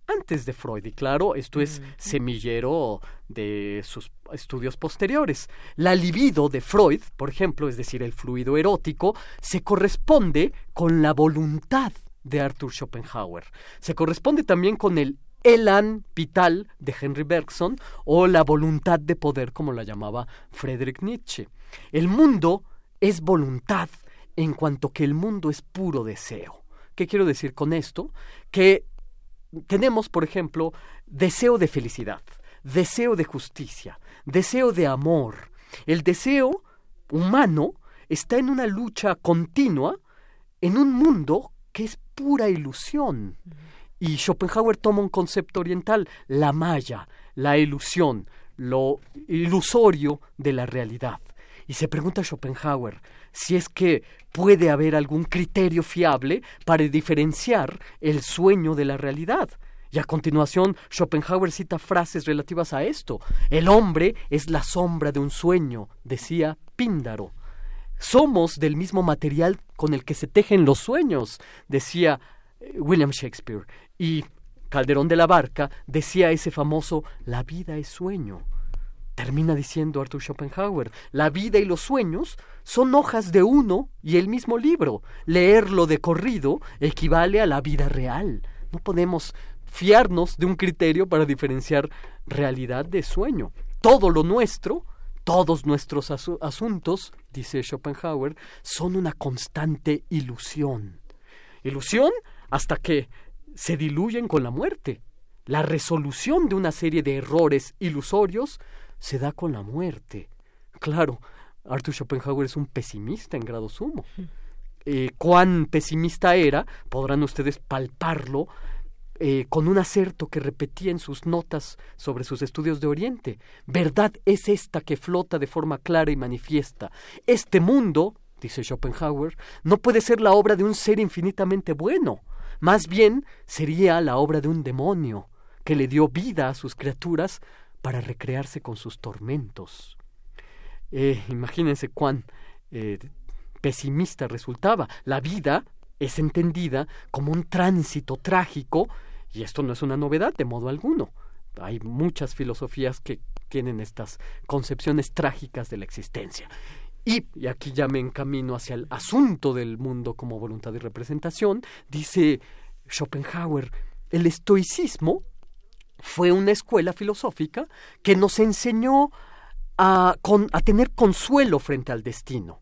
antes de Freud. Y claro, esto es semillero de sus estudios posteriores. La libido de Freud, por ejemplo, es decir, el fluido erótico, se corresponde con la voluntad de Arthur Schopenhauer. Se corresponde también con el elan vital de Henry Bergson o la voluntad de poder, como la llamaba Friedrich Nietzsche. El mundo es voluntad en cuanto que el mundo es puro deseo. ¿Qué quiero decir con esto? Que tenemos, por ejemplo, deseo de felicidad, deseo de justicia, deseo de amor. El deseo humano está en una lucha continua en un mundo que es pura ilusión. Y Schopenhauer toma un concepto oriental, la malla, la ilusión, lo ilusorio de la realidad. Y se pregunta Schopenhauer si es que puede haber algún criterio fiable para diferenciar el sueño de la realidad. Y a continuación, Schopenhauer cita frases relativas a esto. El hombre es la sombra de un sueño, decía Píndaro. Somos del mismo material con el que se tejen los sueños, decía eh, William Shakespeare. Y Calderón de la Barca decía ese famoso La vida es sueño. Termina diciendo Arthur Schopenhauer, la vida y los sueños son hojas de uno y el mismo libro. Leerlo de corrido equivale a la vida real. No podemos fiarnos de un criterio para diferenciar realidad de sueño. Todo lo nuestro, todos nuestros asuntos, dice Schopenhauer, son una constante ilusión. Ilusión hasta que se diluyen con la muerte. La resolución de una serie de errores ilusorios se da con la muerte. Claro, Arthur Schopenhauer es un pesimista en grado sumo. Eh, cuán pesimista era, podrán ustedes palparlo eh, con un acerto que repetía en sus notas sobre sus estudios de Oriente. Verdad es esta que flota de forma clara y manifiesta. Este mundo, dice Schopenhauer, no puede ser la obra de un ser infinitamente bueno. Más bien sería la obra de un demonio que le dio vida a sus criaturas para recrearse con sus tormentos. Eh, imagínense cuán eh, pesimista resultaba. La vida es entendida como un tránsito trágico y esto no es una novedad de modo alguno. Hay muchas filosofías que tienen estas concepciones trágicas de la existencia. Y, y aquí ya me encamino hacia el asunto del mundo como voluntad y representación, dice Schopenhauer, el estoicismo fue una escuela filosófica que nos enseñó a, tener consuelo frente al destino.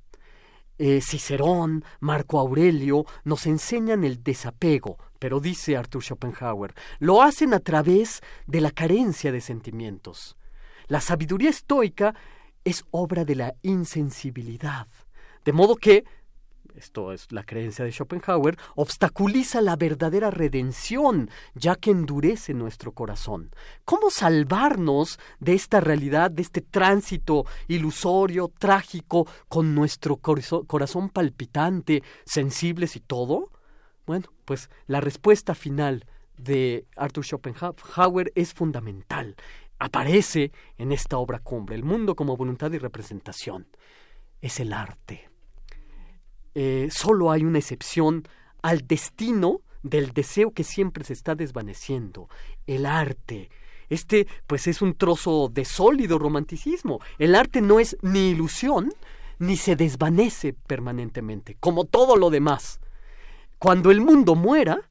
Eh, Cicerón, Marco Aurelio nos enseñan el desapego, pero dice Arthur Schopenhauer, lo hacen a través de la carencia de sentimientos. La sabiduría estoica es obra de la insensibilidad, de modo que esto es la creencia de Schopenhauer, obstaculiza la verdadera redención, ya que endurece nuestro corazón. ¿Cómo salvarnos de esta realidad, de este tránsito ilusorio, trágico, con nuestro corazón palpitante, sensibles y todo? Bueno, pues la respuesta final de Arthur Schopenhauer es fundamental. Aparece en esta obra cumbre, el mundo como voluntad y representación. Es el arte eh, solo hay una excepción al destino del deseo que siempre se está desvaneciendo, el arte. Este, pues, es un trozo de sólido romanticismo. El arte no es ni ilusión, ni se desvanece permanentemente, como todo lo demás. Cuando el mundo muera,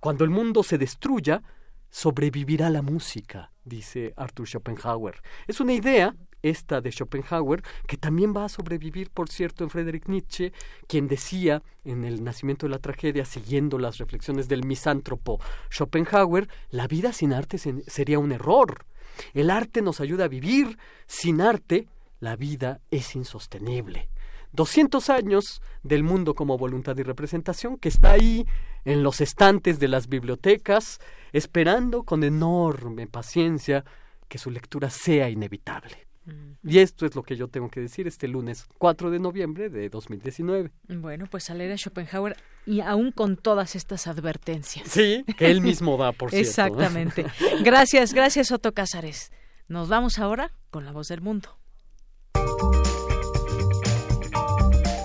cuando el mundo se destruya, sobrevivirá la música, dice Arthur Schopenhauer. Es una idea esta de Schopenhauer, que también va a sobrevivir, por cierto, en Friedrich Nietzsche, quien decía en El nacimiento de la tragedia, siguiendo las reflexiones del misántropo Schopenhauer, la vida sin arte sería un error. El arte nos ayuda a vivir, sin arte la vida es insostenible. 200 años del mundo como voluntad y representación que está ahí en los estantes de las bibliotecas, esperando con enorme paciencia que su lectura sea inevitable. Y esto es lo que yo tengo que decir este lunes 4 de noviembre de 2019. Bueno, pues a leer a Schopenhauer y aún con todas estas advertencias. Sí, que él mismo da, por cierto. Exactamente. [laughs] Gracias, gracias Otto Cázares. Nos vamos ahora con la voz del mundo.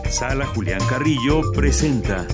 Sala Julián Carrillo presenta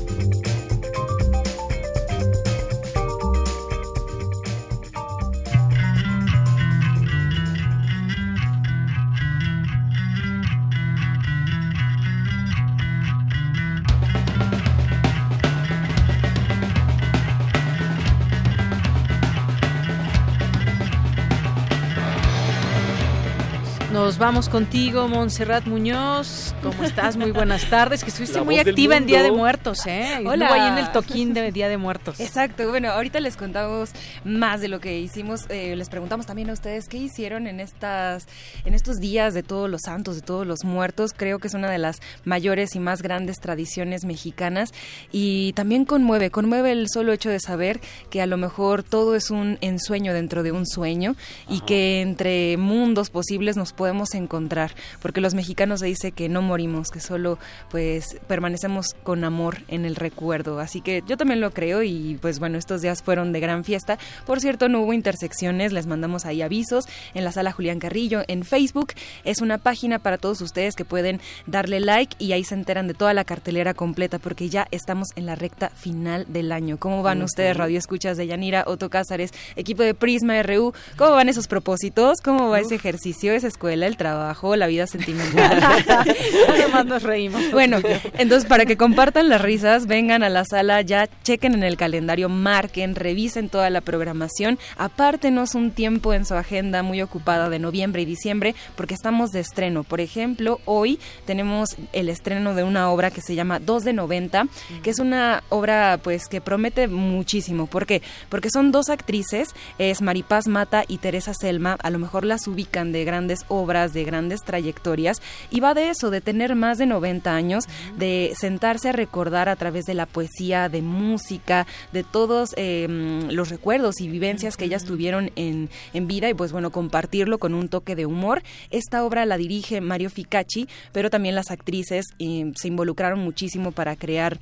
vamos contigo, Montserrat Muñoz. ¿Cómo estás? Muy buenas tardes. Que estuviste muy activa en Día de Muertos, ¿eh? Hola. ahí en el toquín de Día de Muertos. Exacto. Bueno, ahorita les contamos más de lo que hicimos. Eh, les preguntamos también a ustedes qué hicieron en estas, en estos días de todos los santos, de todos los muertos. Creo que es una de las mayores y más grandes tradiciones mexicanas y también conmueve, conmueve el solo hecho de saber que a lo mejor todo es un ensueño dentro de un sueño y que entre mundos posibles nos podemos podemos encontrar, porque los mexicanos se dice que no morimos, que solo pues permanecemos con amor en el recuerdo. Así que yo también lo creo y pues bueno, estos días fueron de gran fiesta. Por cierto, no hubo intersecciones, les mandamos ahí avisos en la sala Julián Carrillo en Facebook. Es una página para todos ustedes que pueden darle like y ahí se enteran de toda la cartelera completa porque ya estamos en la recta final del año. ¿Cómo van ustedes, Radio Escuchas de Yanira, Otto Cázares, equipo de Prisma RU? ¿Cómo van esos propósitos? ¿Cómo va ese ejercicio, esa escuela? el trabajo, la vida sentimental. [laughs] Además nos [laughs] reímos. Bueno, entonces para que compartan las risas, vengan a la sala, ya chequen en el calendario, marquen, revisen toda la programación, apártenos un tiempo en su agenda muy ocupada de noviembre y diciembre, porque estamos de estreno. Por ejemplo, hoy tenemos el estreno de una obra que se llama 2 de 90, que es una obra pues que promete muchísimo. ¿Por qué? Porque son dos actrices, es Maripaz Mata y Teresa Selma, a lo mejor las ubican de grandes obras, de grandes trayectorias, y va de eso, de tener más de 90 años, de sentarse a recordar a través de la poesía, de música, de todos em, los recuerdos y vivencias que ellas tuvieron en, en vida y pues bueno, compartirlo con un toque de humor. Esta obra la dirige Mario Ficacci, pero también las actrices eh, se involucraron muchísimo para crear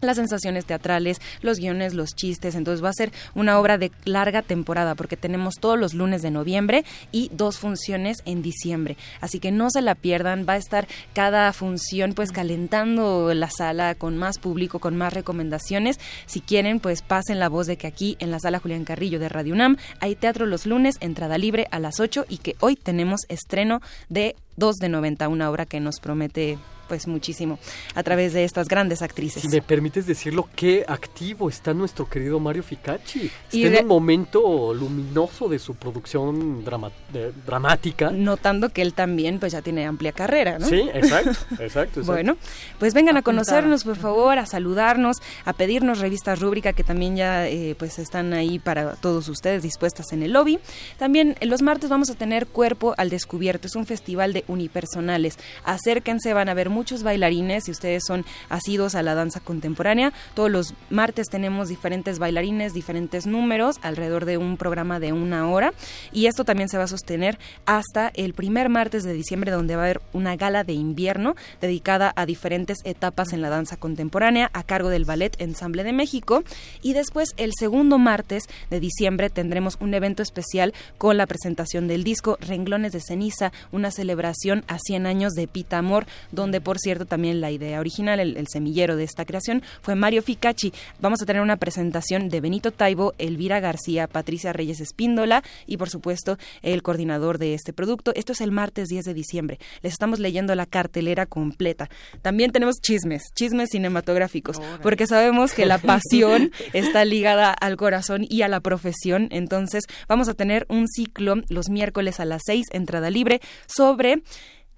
las sensaciones teatrales, los guiones, los chistes. Entonces va a ser una obra de larga temporada porque tenemos todos los lunes de noviembre y dos funciones en diciembre. Así que no se la pierdan. Va a estar cada función pues calentando la sala con más público, con más recomendaciones. Si quieren pues pasen la voz de que aquí en la sala Julián Carrillo de Radio UNAM hay teatro los lunes, entrada libre a las 8 y que hoy tenemos estreno de 2 de 90, una obra que nos promete pues muchísimo a través de estas grandes actrices. Si me permites decirlo, qué activo está nuestro querido Mario Ficacci. Está en un momento luminoso de su producción dramática. Notando que él también pues ya tiene amplia carrera, ¿no? Sí, exacto, [laughs] exacto. bueno, pues vengan a, conocernos, por favor, a saludarnos, a pedirnos revistas rúbrica que también ya eh, pues están ahí para todos ustedes dispuestas en el lobby. También los martes vamos a tener Cuerpo al Descubierto, es un festival de unipersonales. Acérquense, van a ver muchos bailarines, si ustedes son asidos a la danza contemporánea, todos los martes tenemos diferentes bailarines, diferentes números, alrededor de un programa de una hora. Y esto también se va a sostener hasta el primer martes de diciembre, donde va a haber una gala de invierno dedicada a diferentes etapas en la danza contemporánea, a cargo del Ballet Ensamble de México. Y después, el segundo martes de diciembre, tendremos un evento especial con la presentación del disco Renglones de Ceniza, una celebración a 100 años de Pita Amor, donde por cierto, también la idea original, el, semillero de esta creación, fue Mario Ficacci. Vamos a tener una presentación de Benito Taibo, Elvira García, Patricia Reyes Espíndola y, por supuesto, el coordinador de este producto. Esto es el martes 10 de diciembre. Les estamos leyendo la cartelera completa. También tenemos chismes, chismes cinematográficos, porque sabemos que la [laughs] pasión está ligada al corazón y a la profesión. Entonces, vamos a tener un ciclo los miércoles a las 6, entrada libre, sobre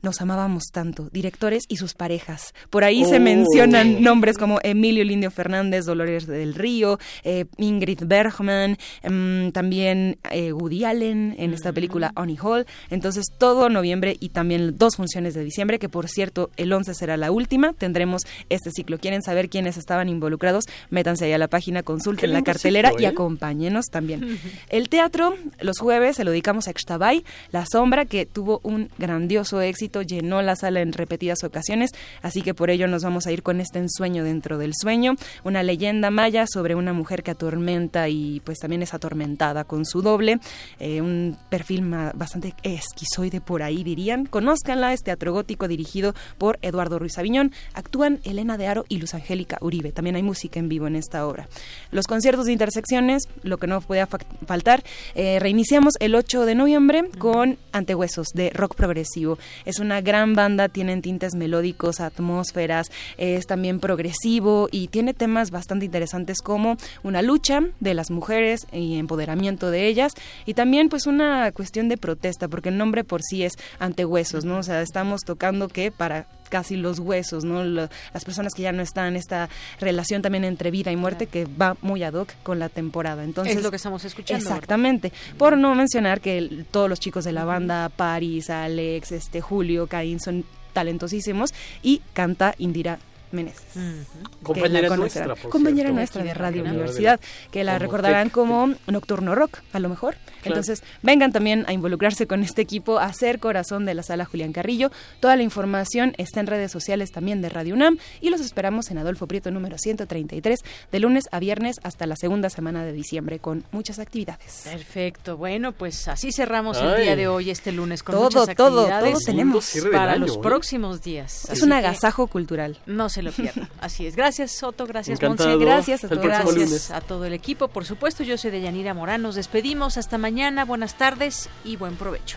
nos amábamos tanto, directores y sus parejas. Por ahí se mencionan oh. nombres como Emilio Lindio Fernández, Dolores del Río, eh, Ingrid Bergman, em, también eh, Woody Allen en esta película Honey Hall. Entonces todo noviembre y también dos funciones de diciembre, que por cierto el 11 será la última. Tendremos este ciclo. ¿Quieren saber quiénes estaban involucrados? Métanse ahí a la página, consulten la cartelera y ¿eh? acompáñenos también. [laughs] El teatro, los jueves se lo dedicamos a Xtabay, La Sombra, que tuvo un grandioso éxito llenó la sala en repetidas ocasiones, así que por ello nos vamos a ir con este ensueño dentro del sueño, una leyenda maya sobre una mujer que atormenta y pues también es atormentada con su doble, eh, un perfil bastante esquizoide por ahí dirían. Conózcanla, es teatro gótico dirigido por Eduardo Ruiz Aviñón, actúan Elena de Aro y Luz Angélica Uribe, también hay música en vivo en esta obra. Los conciertos de intersecciones, lo que no puede faltar, eh, reiniciamos el 8 de noviembre con Antehuesos de rock progresivo. Es una gran banda, tienen tintes melódicos, atmósferas, es también progresivo y tiene temas bastante interesantes como una lucha de las mujeres y empoderamiento de ellas y también pues una cuestión de protesta porque el nombre por sí es antehuesos, ¿no? O sea, estamos tocando que para casi los huesos, ¿no? las personas que ya no están, esta relación también entre vida y muerte que va muy ad hoc con la temporada. Entonces, es lo que estamos escuchando. Exactamente. Por no mencionar que todos los chicos de la banda, Paris, Alex, este Julio, Caín, son talentosísimos y canta Indira Meneses. Compañera nuestra, Compañera nuestra de Radio Universidad, que la recordarán como Nocturno Rock, a lo mejor. Entonces, vengan también a involucrarse con este equipo, a ser corazón de la sala Julián Carrillo. Toda la información está en redes sociales también de Radio UNAM y los esperamos en Adolfo Prieto número 133, de lunes a viernes hasta la segunda semana de diciembre, con muchas actividades. Perfecto. Bueno, pues así cerramos el día de hoy, este lunes, con todo, muchas actividades. Todo, todo tenemos para los ¿eh? próximos días. Es un agasajo cultural. No se lo pierdan. [laughs] Así es. Gracias, Soto. Gracias, Monse. Gracias a todos. Gracias a todo el equipo. Por supuesto, yo soy de Yanira Morán. Nos despedimos. Hasta mañana. Buenas tardes y buen provecho.